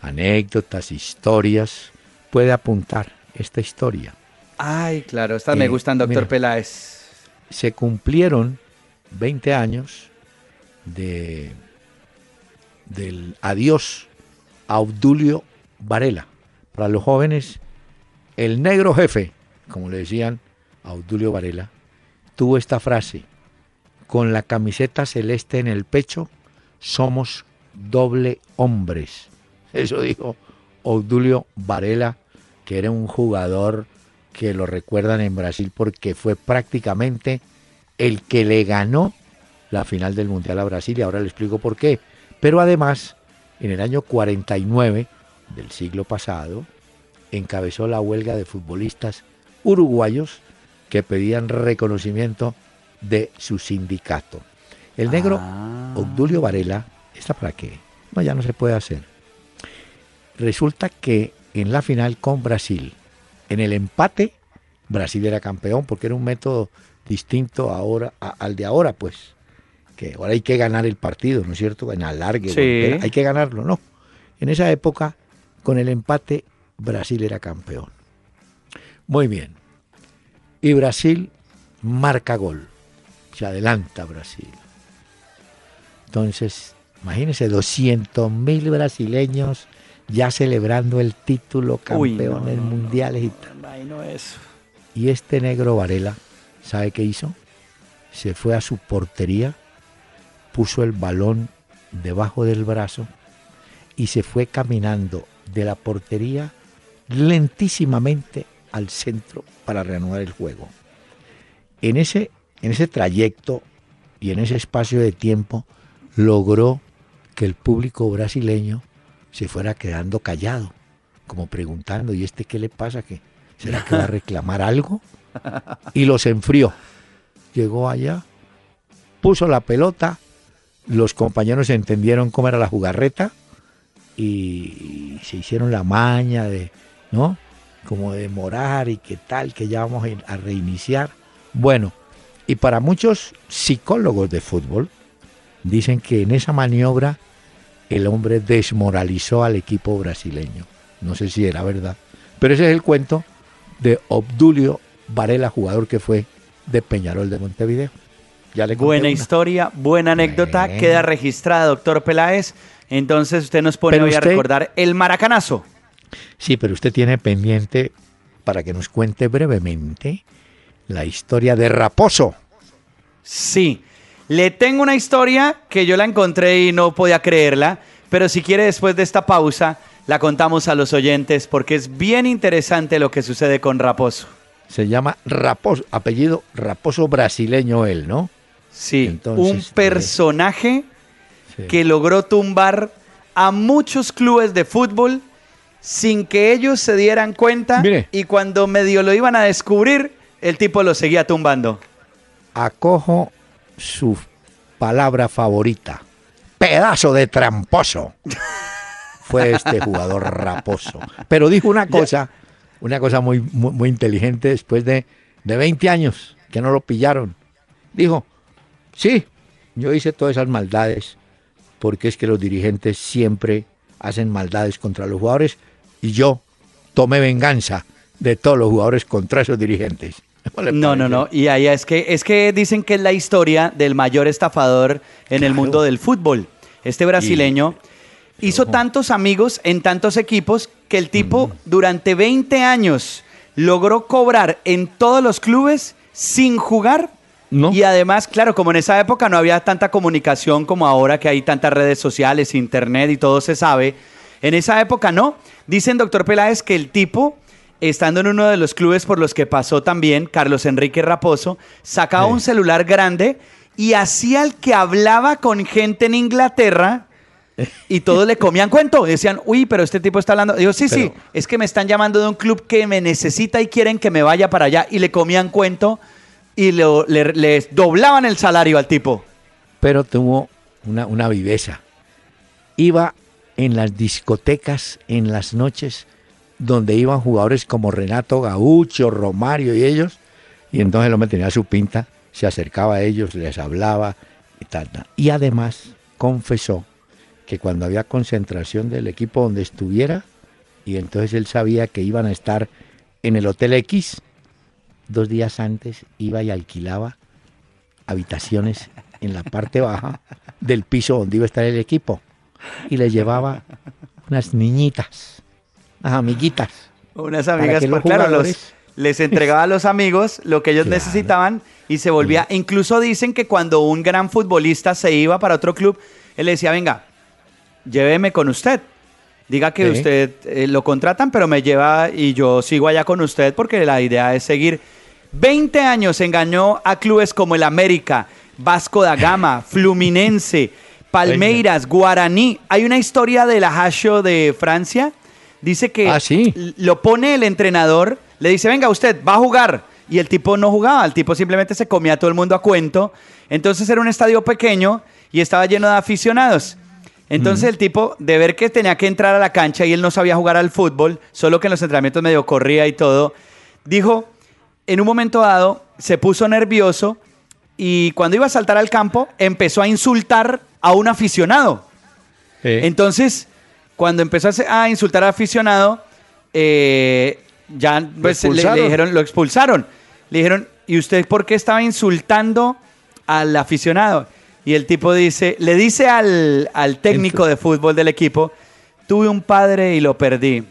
anécdotas, historias, puede apuntar esta historia. Ay, claro, estas me Eh, gustan, doctor mira. Peláez. Se cumplieron 20 años de del adiós a Obdulio Varela. Para los jóvenes, el negro jefe, como le decían a Obdulio Varela, tuvo esta frase, con la camiseta celeste en el pecho, somos doble hombres. Eso dijo Obdulio Varela, que era un jugador que lo recuerdan en Brasil porque fue prácticamente el que le ganó la final del Mundial a Brasil y ahora le explico por qué. Pero además, en el año 49 del siglo pasado, encabezó la huelga de futbolistas uruguayos que pedían reconocimiento de su sindicato. El negro Ah. Obdulio Varela, ¿está para qué? No, ya no se puede hacer. Resulta que en la final con Brasil, en el empate, Brasil era campeón porque era un método distinto ahora a- al de ahora, pues. Que ahora hay que ganar el partido, ¿no es cierto? En alargue, Sí. hay que ganarlo, no. En esa época, con el empate, Brasil era campeón. Muy bien. Y Brasil marca gol. Se adelanta Brasil. Entonces, imagínense, 200 mil brasileños ya celebrando el título Uy, no, campeones no, no, mundiales y tal. Ay, no es. Y este negro Varela, ¿sabe qué hizo? Se fue a su portería, puso el balón debajo del brazo y se fue caminando de la portería lentísimamente al centro para reanudar el juego. En ese, en ese trayecto y en ese espacio de tiempo logró que el público brasileño se fuera quedando callado, como preguntando, ¿y este qué le pasa? ¿Qué, ¿Será que va a reclamar algo? Y los enfrió. Llegó allá, puso la pelota, los compañeros entendieron cómo era la jugarreta y se hicieron la maña de, ¿no? Como de morar y qué tal, que ya vamos a reiniciar. Bueno, y para muchos psicólogos de fútbol, dicen que en esa maniobra el hombre desmoralizó al equipo brasileño. No sé si era verdad. Pero ese es el cuento de Obdulio Varela, jugador que fue de Peñarol de Montevideo. Ya le conté Buena una. historia, buena anécdota, queda registrada, doctor Peláez. Entonces usted nos pone Pero hoy a recordar el maracanazo. Sí, pero usted tiene pendiente para que nos cuente brevemente la historia de Raposo. Sí, le tengo una historia que yo la encontré y no podía creerla, pero si quiere después de esta pausa la contamos a los oyentes porque es bien interesante lo que sucede con Raposo. Se llama Raposo, apellido Raposo brasileño él, ¿no? Sí, Entonces, un personaje Sí. que logró tumbar a muchos clubes de fútbol sin que ellos se dieran cuenta Mire. y cuando medio lo iban a descubrir, el tipo lo seguía tumbando. Acojo su palabra favorita. Pedazo de tramposo. fue este jugador raposo. Pero dijo una cosa, una cosa muy, muy, muy inteligente después de, de 20 años que no lo pillaron. Dijo, sí, yo hice todas esas maldades porque es que los dirigentes siempre hacen maldades contra los jugadores y yo tomé venganza de todos los jugadores contra esos dirigentes. ¿Cómo le No, no, no. Y allá es que es que dicen que es la historia del mayor estafador en el mundo del fútbol. Este brasileño hizo Ojo. tantos amigos en tantos equipos que el tipo durante 20 años logró cobrar en todos los clubes sin jugar. No. Y además, claro, como en esa época no había tanta comunicación como ahora que hay tantas redes sociales, internet y todo se sabe, en esa época no. Dicen, doctor Peláez, que el tipo, estando en uno de los clubes por los que pasó también, Carlos Enrique Raposo, sacaba Sí. un celular grande y hacía el que hablaba con gente en Inglaterra y todos le comían cuento. Decían, uy, pero este tipo está hablando. Digo, sí, sí, es que me están llamando de un club que me necesita y quieren que me vaya para allá. Y le comían cuento y lo- le, les doblaban el salario al tipo. pero tuvo una, una viveza. Iba en las discotecas en las noches donde iban jugadores como Renato Gaucho, Romario y ellos, y entonces el hombre tenía su pinta, se acercaba a ellos, les hablaba y tal. tal. Y además confesó que cuando había concentración del equipo donde estuviera, y entonces él sabía que iban a estar en el Hotel X, dos días antes iba y alquilaba habitaciones en la parte baja del piso donde iba a estar el equipo y le llevaba unas niñitas, unas amiguitas. Unas amigas, los pues, claro, los- les entregaba a los amigos lo que ellos Claro. necesitaban y se volvía. Incluso dicen que cuando un gran futbolista se iba para otro club, él le decía, venga, lléveme con usted. Diga que Sí. usted eh, lo contratan, pero me lleva y yo sigo allá con usted porque la idea es seguir. 20 años engañó a clubes como el América, Vasco da Gama, Fluminense, Palmeiras, Guaraní. Hay una historia del Ajaccio de Francia. Dice que Ah, sí. lo pone el entrenador, le dice, venga usted, va a jugar. Y el tipo no jugaba, el tipo simplemente se comía a todo el mundo a cuento. Entonces era un estadio pequeño y estaba lleno de aficionados. Entonces el tipo, de ver que tenía que entrar a la cancha y él no sabía jugar al fútbol, solo que en los entrenamientos medio corría y todo, dijo, en un momento dado, se puso nervioso y cuando iba a saltar al campo, empezó a insultar a un aficionado. Entonces, cuando empezó a a insultar al aficionado, eh, ya pues, le- dijeron, lo expulsaron. Le dijeron, ¿y usted por qué estaba insultando al aficionado? Y el tipo dice, le dice al, al técnico de fútbol del equipo, tuve un padre y lo perdí.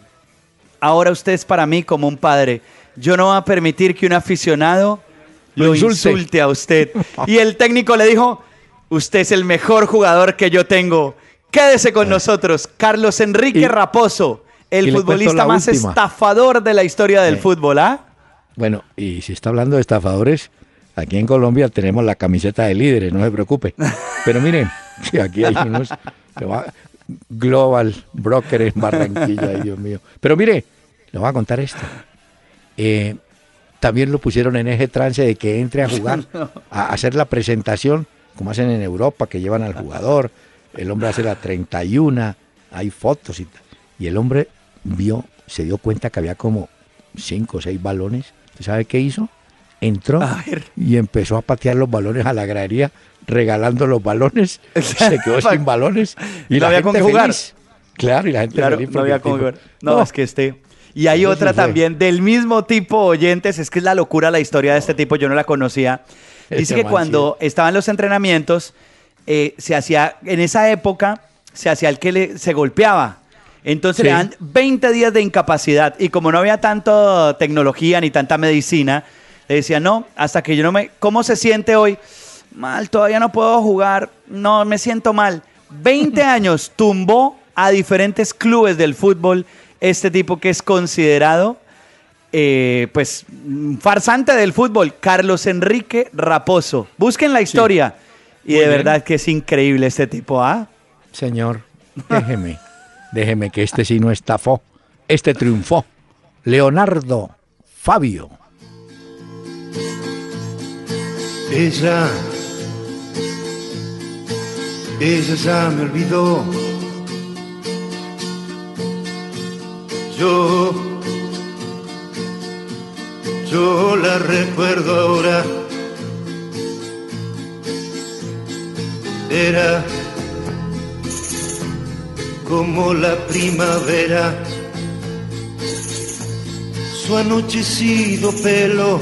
Ahora usted es para mí como un padre. Yo no voy a permitir que un aficionado Lo lo insulte. insulte a usted. Y el técnico le dijo, usted es el mejor jugador que yo tengo. Quédese con nosotros, Carlos Enrique Y- Raposo, el futbolista más última. estafador de la historia del Eh. fútbol, ¿ah? Bueno, y si está hablando de estafadores, aquí en Colombia tenemos la camiseta de líderes, no se preocupe. Pero miren, que aquí hay unos se va- Global Broker en Barranquilla, ay Dios mío. Pero mire, le voy a contar esto. Eh, también lo pusieron en ese trance de que entre a jugar, a hacer la presentación, como hacen en Europa, que llevan al jugador, el hombre hace la 31, hay fotos y tal. Y el hombre vio, se dio cuenta que había como cinco o seis balones. ¿Usted sabe qué hizo? Entró y empezó a patear los balones a la gradería, regalando los balones. se quedó sin balones. Y No la había gente con qué jugar. feliz. Claro, y la gente Claro, no había tipo- ver. No, es que este. Y hay sí otra también del mismo tipo oyentes. Es que es la locura la historia de este tipo. Yo no la conocía. Dice Ese que man cuando estaban los entrenamientos, eh, se hacía, en esa época, se hacía el que le- se golpeaba. Entonces Sí. le dan 20 días de incapacidad. Y como no había tanta tecnología ni tanta medicina, le decía, no, hasta que yo no me... ¿Cómo se siente hoy? Mal, todavía no puedo jugar. No, me siento mal. 20 años tumbó a diferentes clubes del fútbol este tipo que es considerado eh, pues farsante del fútbol, Carlos Enrique Raposo. Busquen la historia. Y Muy de bien. verdad que es increíble este tipo, ¿ah? Señor, déjeme, déjeme que este sí no estafó, este triunfó. Leonardo Fabio. Ella, ella ya me olvidó. Yo, yo la recuerdo ahora. Era como la primavera, su anochecido pelo,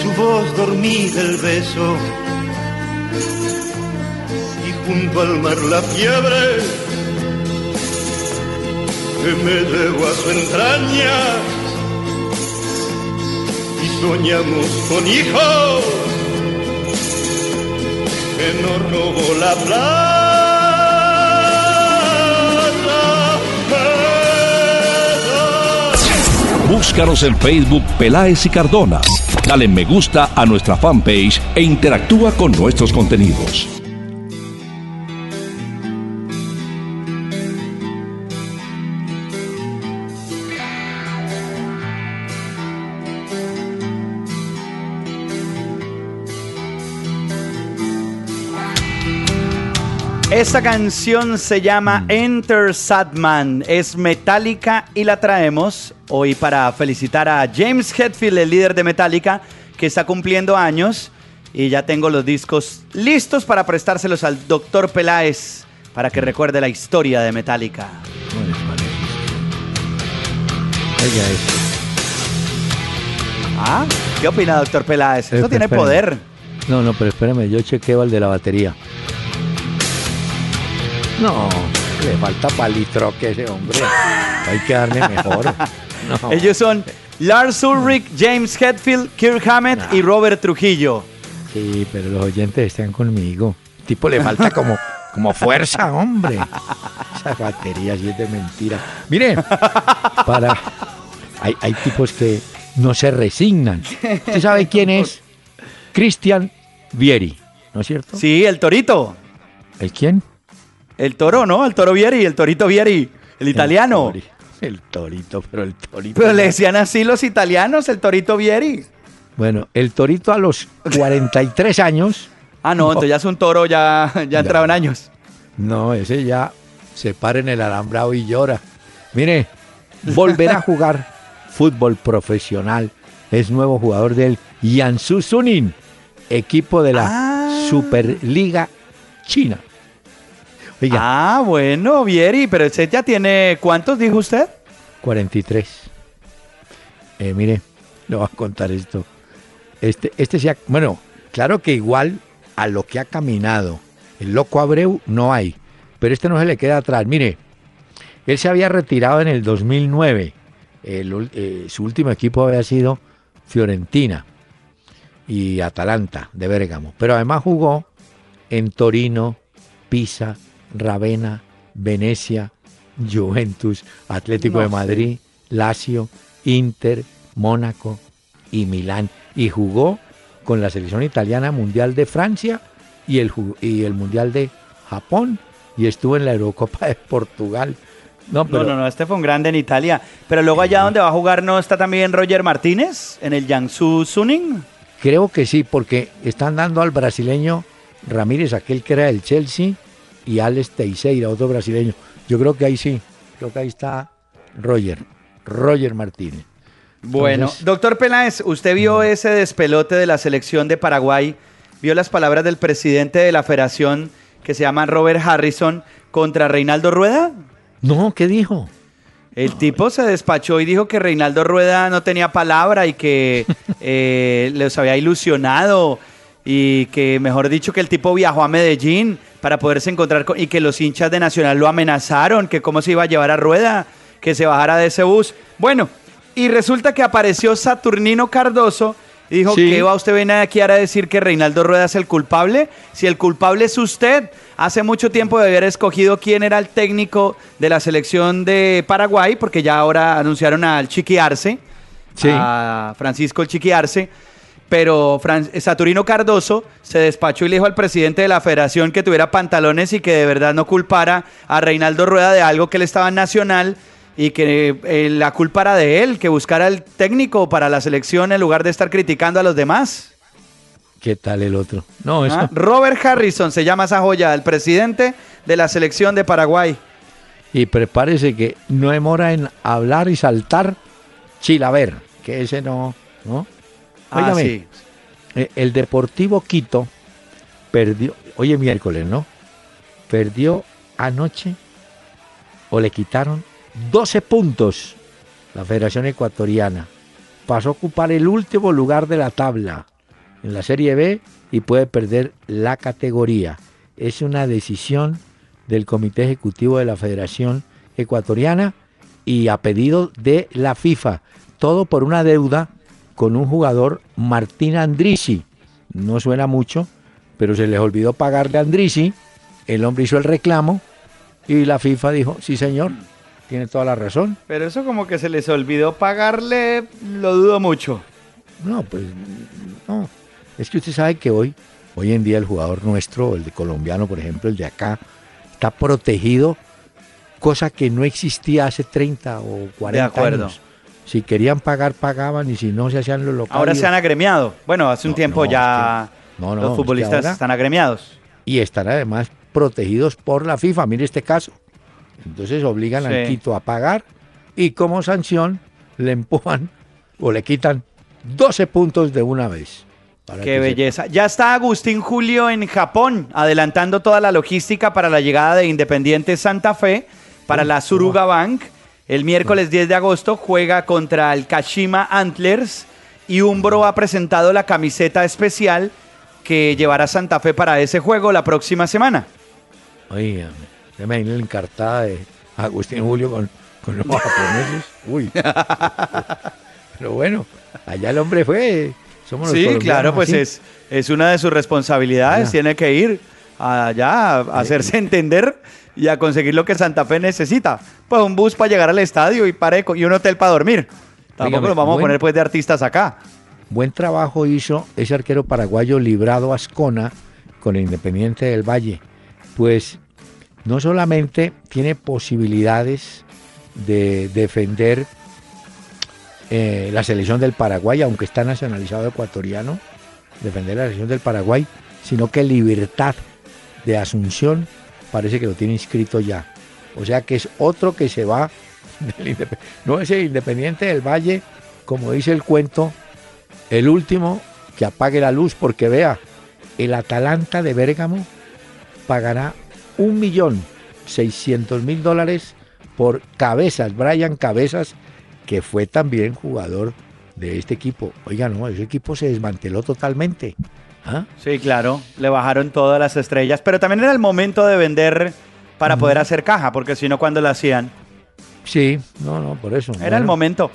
su voz dormida el beso, y junto al mar la fiebre que me llevó a su entraña, y soñamos con hijos que robó la plata. Búscanos en Facebook Peláez y Cardona. Dale me gusta a nuestra fanpage e interactúa con nuestros contenidos. Esta canción se llama Enter Sadman, es Metallica y la traemos hoy para felicitar a James Hetfield, el líder de Metallica, que está cumpliendo años y ya tengo los discos listos para prestárselos al doctor Peláez para que recuerde la historia de Metallica. ¿Ah? ¿Qué opina doctor Peláez? Esto Eh, tiene espérame. poder. No, no, pero espérame, yo chequeo al de la batería. No, le falta palitroque a ese hombre. Hay que darle mejor. No. Ellos son Lars Ulrich, James Hetfield, Kirk Hammett y Robert Trujillo. Sí, pero los oyentes están conmigo. Tipo le falta como, como fuerza, hombre. Esa batería sí es de mentira. Mire, para hay, hay tipos que no se resignan. ¿Usted sabe quién es? Cristian Vieri, ¿no es cierto? Sí, el torito. ¿El quién? El toro, ¿no? El toro Vieri, el torito Vieri, el italiano. El, tori- el torito, pero el torito. Pero le decían así los italianos, el torito Vieri. Bueno, el torito a los 43 años. Ah, no, No. entonces ya es un toro, ya, ya entrado en años. No, ese ya se para en el alambrado y llora. Mire, volverá a jugar fútbol profesional. Es nuevo jugador del Jiangsu Suning, equipo de la Ah. Superliga China. Ah, bueno, Vieri, pero usted ya tiene, ¿cuántos dijo usted? 43. Eh, mire, le voy a contar esto. Este, este se ha- bueno, claro que igual a lo que ha caminado el loco Abreu no hay, pero este no se le queda atrás. Mire, él se había retirado en el 2009. El eh, su último equipo había sido Fiorentina y Atalanta de Bérgamo, pero además jugó en Torino, Pisa, Ravenna, Venecia, Juventus, Atlético No de. Madrid, Lazio, Inter, Mónaco y Milán. Y jugó con la selección italiana mundial de Francia y el, y el mundial de Japón. Y estuvo en la Eurocopa de Portugal. No, pero No, no, no, este fue un grande en Italia. Pero luego allá donde va a jugar no está también Roger Martínez, en el Jiangsu Suning. creo que sí, porque están dando al brasileño Ramírez, aquel que era del Chelsea, y Alex Teixeira, otro brasileño. Yo creo que ahí sí, creo que ahí está Roger, Roger Martínez. Bueno, doctor Peláez, ¿usted vio ese despelote de la selección de Paraguay? ¿Vio las palabras del presidente de la federación que se llama Robert Harrison contra Reinaldo Rueda? No, ¿qué dijo? El tipo se despachó y dijo que Reinaldo Rueda no tenía palabra y que eh, los había ilusionado y que, mejor dicho, que el tipo viajó a Medellín para poderse encontrar con... y que los hinchas de Nacional lo amenazaron, que cómo se iba a llevar a Rueda, que se bajara de ese bus. Bueno, y resulta que apareció Saturnino Cardoso y dijo, Sí. ¿qué va usted venir aquí ahora a decir que Reinaldo Rueda es el culpable? Si el culpable es usted, hace mucho tiempo de haber escogido quién era el técnico de la selección de Paraguay, porque ya ahora anunciaron al Chiqui Arce, Sí. a Francisco el Chiqui Arce, pero Fran- Saturnino Cardoso se despachó y le dijo al presidente de la federación que tuviera pantalones y que de verdad no culpara a Reinaldo Rueda de algo que él estaba en Nacional y que eh, la culpa era de él, que buscara el técnico para la selección en lugar de estar criticando a los demás. ¿Qué tal el otro? No, eso. Ah, Robert Harrison se llama esa joya, el presidente de la selección de Paraguay. Y prepárese que no demora en hablar y saltar Chilaver, que ese no, ¿no? Ah, Óigame, sí. eh, el Deportivo Quito perdió, hoy es miércoles, ¿no? Perdió anoche o le quitaron 12 puntos la Federación Ecuatoriana. Pasó a ocupar el último lugar de la tabla en la Serie B y puede perder la categoría. Es una decisión del Comité Ejecutivo de la Federación Ecuatoriana y a pedido de la FIFA. Todo por una deuda con un jugador, Martín Andrisi. No suena mucho, pero se les olvidó pagarle a Andrisi. El hombre hizo el reclamo y la FIFA dijo, sí señor, tiene toda la razón. Pero eso como que se les olvidó pagarle, lo dudo mucho. No, pues no. Es que usted sabe que hoy, hoy en día el jugador nuestro, el de colombiano, por ejemplo, el de acá, está protegido, cosa que no existía hace 30 o 40 acuerdo. años. Si querían pagar, pagaban y si no, se hacían los locales. Ahora se han agremiado. Bueno, hace un tiempo no, ya es que- no, es los que futbolistas ahora- están agremiados. y están además protegidos por la FIFA. Mire este caso. Entonces obligan al. Quito a pagar y como sanción le empujan o le quitan 12 puntos de una vez. Qué belleza. Ya está Agustín Julio en Japón, adelantando toda la logística para la llegada de Independiente Santa Fe para la Suruga Bank. El miércoles 10 de agosto juega contra el Kashima Antlers y Umbro ha presentado la camiseta especial que llevará Santa Fe para ese juego la próxima semana. se me viene la encartada de Agustín Julio con, con los japoneses. Uy. Pero bueno, allá el hombre fue. Somos Sí, claro, pues así. es, es una de sus responsabilidades. Tiene que ir allá a hacerse entender y a conseguir lo que Santa Fe necesita. Pues un bus para llegar al estadio y, pareco, y un hotel para dormir. Tampoco Óigame, nos vamos a poner pues de artistas acá. Buen trabajo hizo ese arquero paraguayo librado Ascona con el Independiente del Valle. Pues no solamente tiene posibilidades de defender eh, la selección del Paraguay, aunque está nacionalizado ecuatoriano, defender la selección del Paraguay, sino que Libertad de Asunción parece que lo tiene inscrito ya. O sea que es otro que se va, del no es el Independiente del Valle, como dice el cuento, el último que apague la luz, porque vea, el Atalanta de Bérgamo pagará un millón seiscientos mil dólares por Cabezas, Brian Cabezas, que fue también jugador de este equipo. Oiga, no, ese equipo se desmanteló totalmente. ¿Ah? Sí, claro. Le bajaron todas las estrellas. Pero también era el momento de vender para poder hacer caja, porque si no, cuando lo hacían? Sí, no, no, por eso. Era el momento.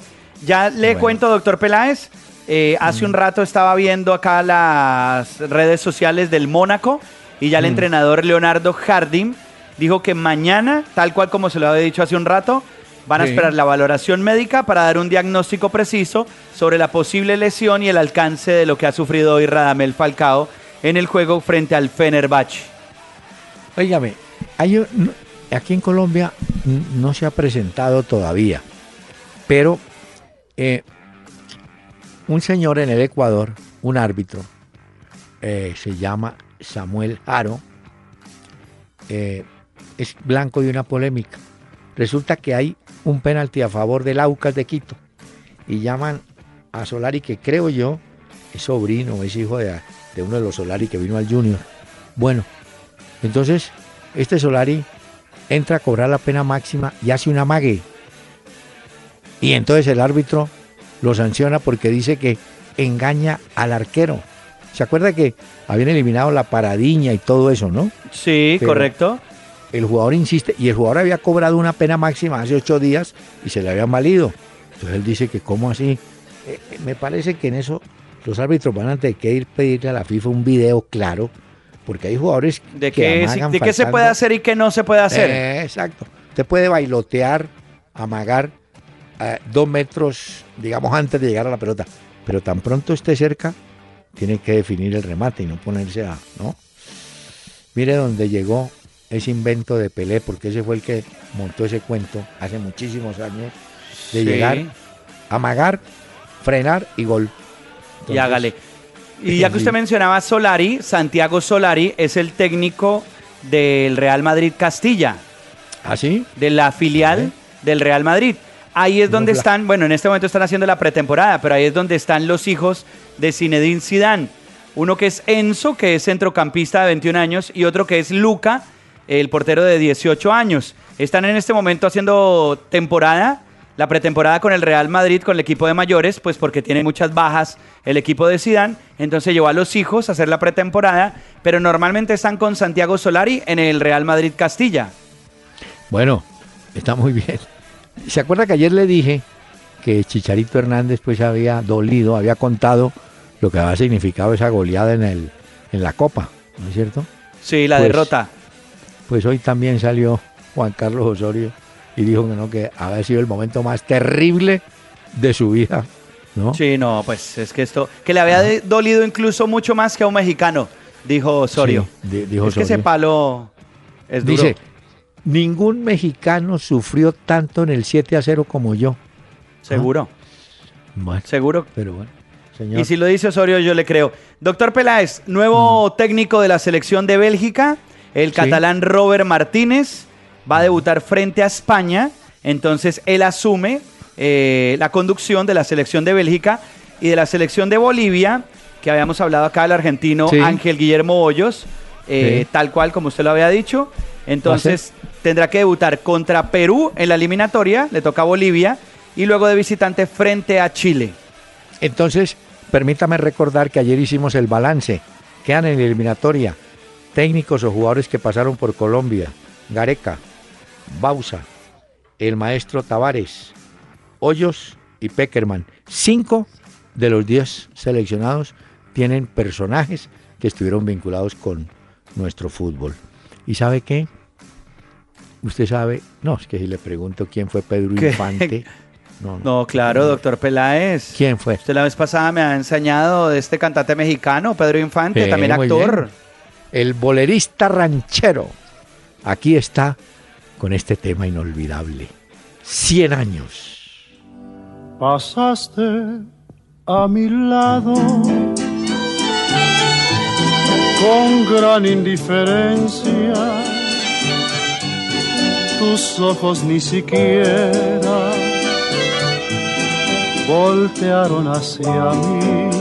Ya le Bueno. cuento, doctor Peláez. eh, hace un rato estaba viendo acá las redes sociales del Mónaco y ya el entrenador Leonardo Jardim dijo que mañana, tal cual como se lo había dicho hace un rato, van a Sí. esperar la valoración médica para dar un diagnóstico preciso sobre la posible lesión y el alcance de lo que ha sufrido hoy Radamel Falcao en el juego frente al Fenerbahce. Óigame, hay aquí en Colombia no se ha presentado todavía, pero eh, un señor en el Ecuador, un árbitro, eh, se llama Samuel Jaro, eh, es blanco de una polémica. Resulta que hay un penalti a favor del Aucas de Quito y llaman a Solari, que creo yo es sobrino, es hijo de, de uno de los Solari que vino al Junior. Bueno, entonces, este Solari entra a cobrar la pena máxima y hace una mague. Y entonces el árbitro lo sanciona porque dice que engaña al arquero. ¿Se acuerda que habían eliminado la paradiña y todo eso, no? Sí, Pero- correcto. El jugador insiste y el jugador había cobrado una pena máxima hace ocho días y se le habían valido. Entonces él dice que cómo así. Eh, eh, me parece que en eso los árbitros van a tener que ir pedirle a la FIFA un video claro, porque hay jugadores De que de qué se puede hacer y qué no se puede hacer. eh, exacto. Usted puede bailotear, amagar eh, dos metros, digamos, antes de llegar a la pelota. Pero tan pronto esté cerca, tiene que definir el remate y no ponerse a. ¿no? Mire dónde llegó ese invento de Pelé, porque ese fue el que montó ese cuento hace muchísimos años, de Sí. llegar, amagar, frenar y gol. y Entonces, hágale. Y ya que usted mencionaba a Solari, Santiago Solari es el técnico del Real Madrid Castilla. ¿Ah, sí? de la filial del Real Madrid. Ahí es donde están, bueno, en este momento están haciendo la pretemporada, pero ahí es donde están los hijos de Zinedine Zidane. Uno que es Enzo, que es centrocampista de 21 años, y otro que es Luca, el portero de 18 años. Están en este momento haciendo temporada, la pretemporada con el Real Madrid, con el equipo de mayores, pues porque tiene muchas bajas el equipo de Zidane, entonces llevó a los hijos a hacer la pretemporada, pero normalmente están con Santiago Solari en el Real Madrid Castilla. Bueno, está muy bien. ¿Se acuerda que ayer le dije que Chicharito Hernández pues había dolido, había contado lo que había significado esa goleada en, el, en la Copa, ¿no es cierto? Sí, la Pues, derrota. Pues hoy también salió Juan Carlos Osorio y dijo que no, que había sido el momento más terrible de su vida, ¿no? Sí, no, pues es que esto, que le había dolido incluso mucho más que a un mexicano, dijo Osorio. Sí, dijo es que ese palo es duro. Dice, ningún mexicano sufrió tanto en el 7 a 0 como yo. seguro, Bueno, seguro. pero bueno, señor. Y si lo dice Osorio, yo le creo. Doctor Peláez, nuevo técnico de la selección de Bélgica, el Sí. catalán Robert Martínez, va a debutar frente a España. Entonces él asume eh, la conducción de la selección de Bélgica y de la selección de Bolivia, que habíamos hablado acá del argentino Sí. Ángel Guillermo Hoyos, eh, Sí. tal cual como usted lo había dicho. Entonces tendrá que debutar contra Perú en la eliminatoria, le toca a Bolivia, y luego de visitante frente a Chile. Entonces, permítame recordar que ayer hicimos el balance. Quedan en la eliminatoria técnicos o jugadores que pasaron por Colombia. Gareca, Bausa, el maestro Tavares, Hoyos y Peckerman. Cinco de los diez seleccionados tienen personajes que estuvieron vinculados con nuestro fútbol. ¿Y sabe qué? Usted sabe, no, es que si le pregunto quién fue Pedro ¿Qué? Infante. No, no. No, claro, doctor Peláez. ¿Quién fue? Usted la vez pasada me ha enseñado de este cantante mexicano, Pedro Infante, Sí, también actor. bien. El bolerista ranchero. Aquí está con este tema inolvidable. 100 años. Pasaste a mi lado con gran indiferencia. Tus ojos ni siquiera voltearon hacia mí.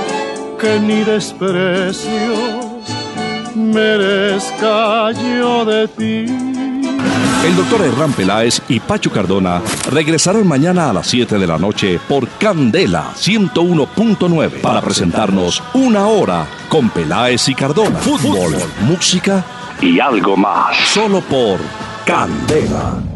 que ni desprecios merezca yo de ti. El doctor Hernán Peláez y Pacho Cardona regresarán mañana a las 7 de la noche por Candela 101.9 para presentarnos Una Hora con Peláez y Cardona. Fútbol, música y algo más. Solo por Candela.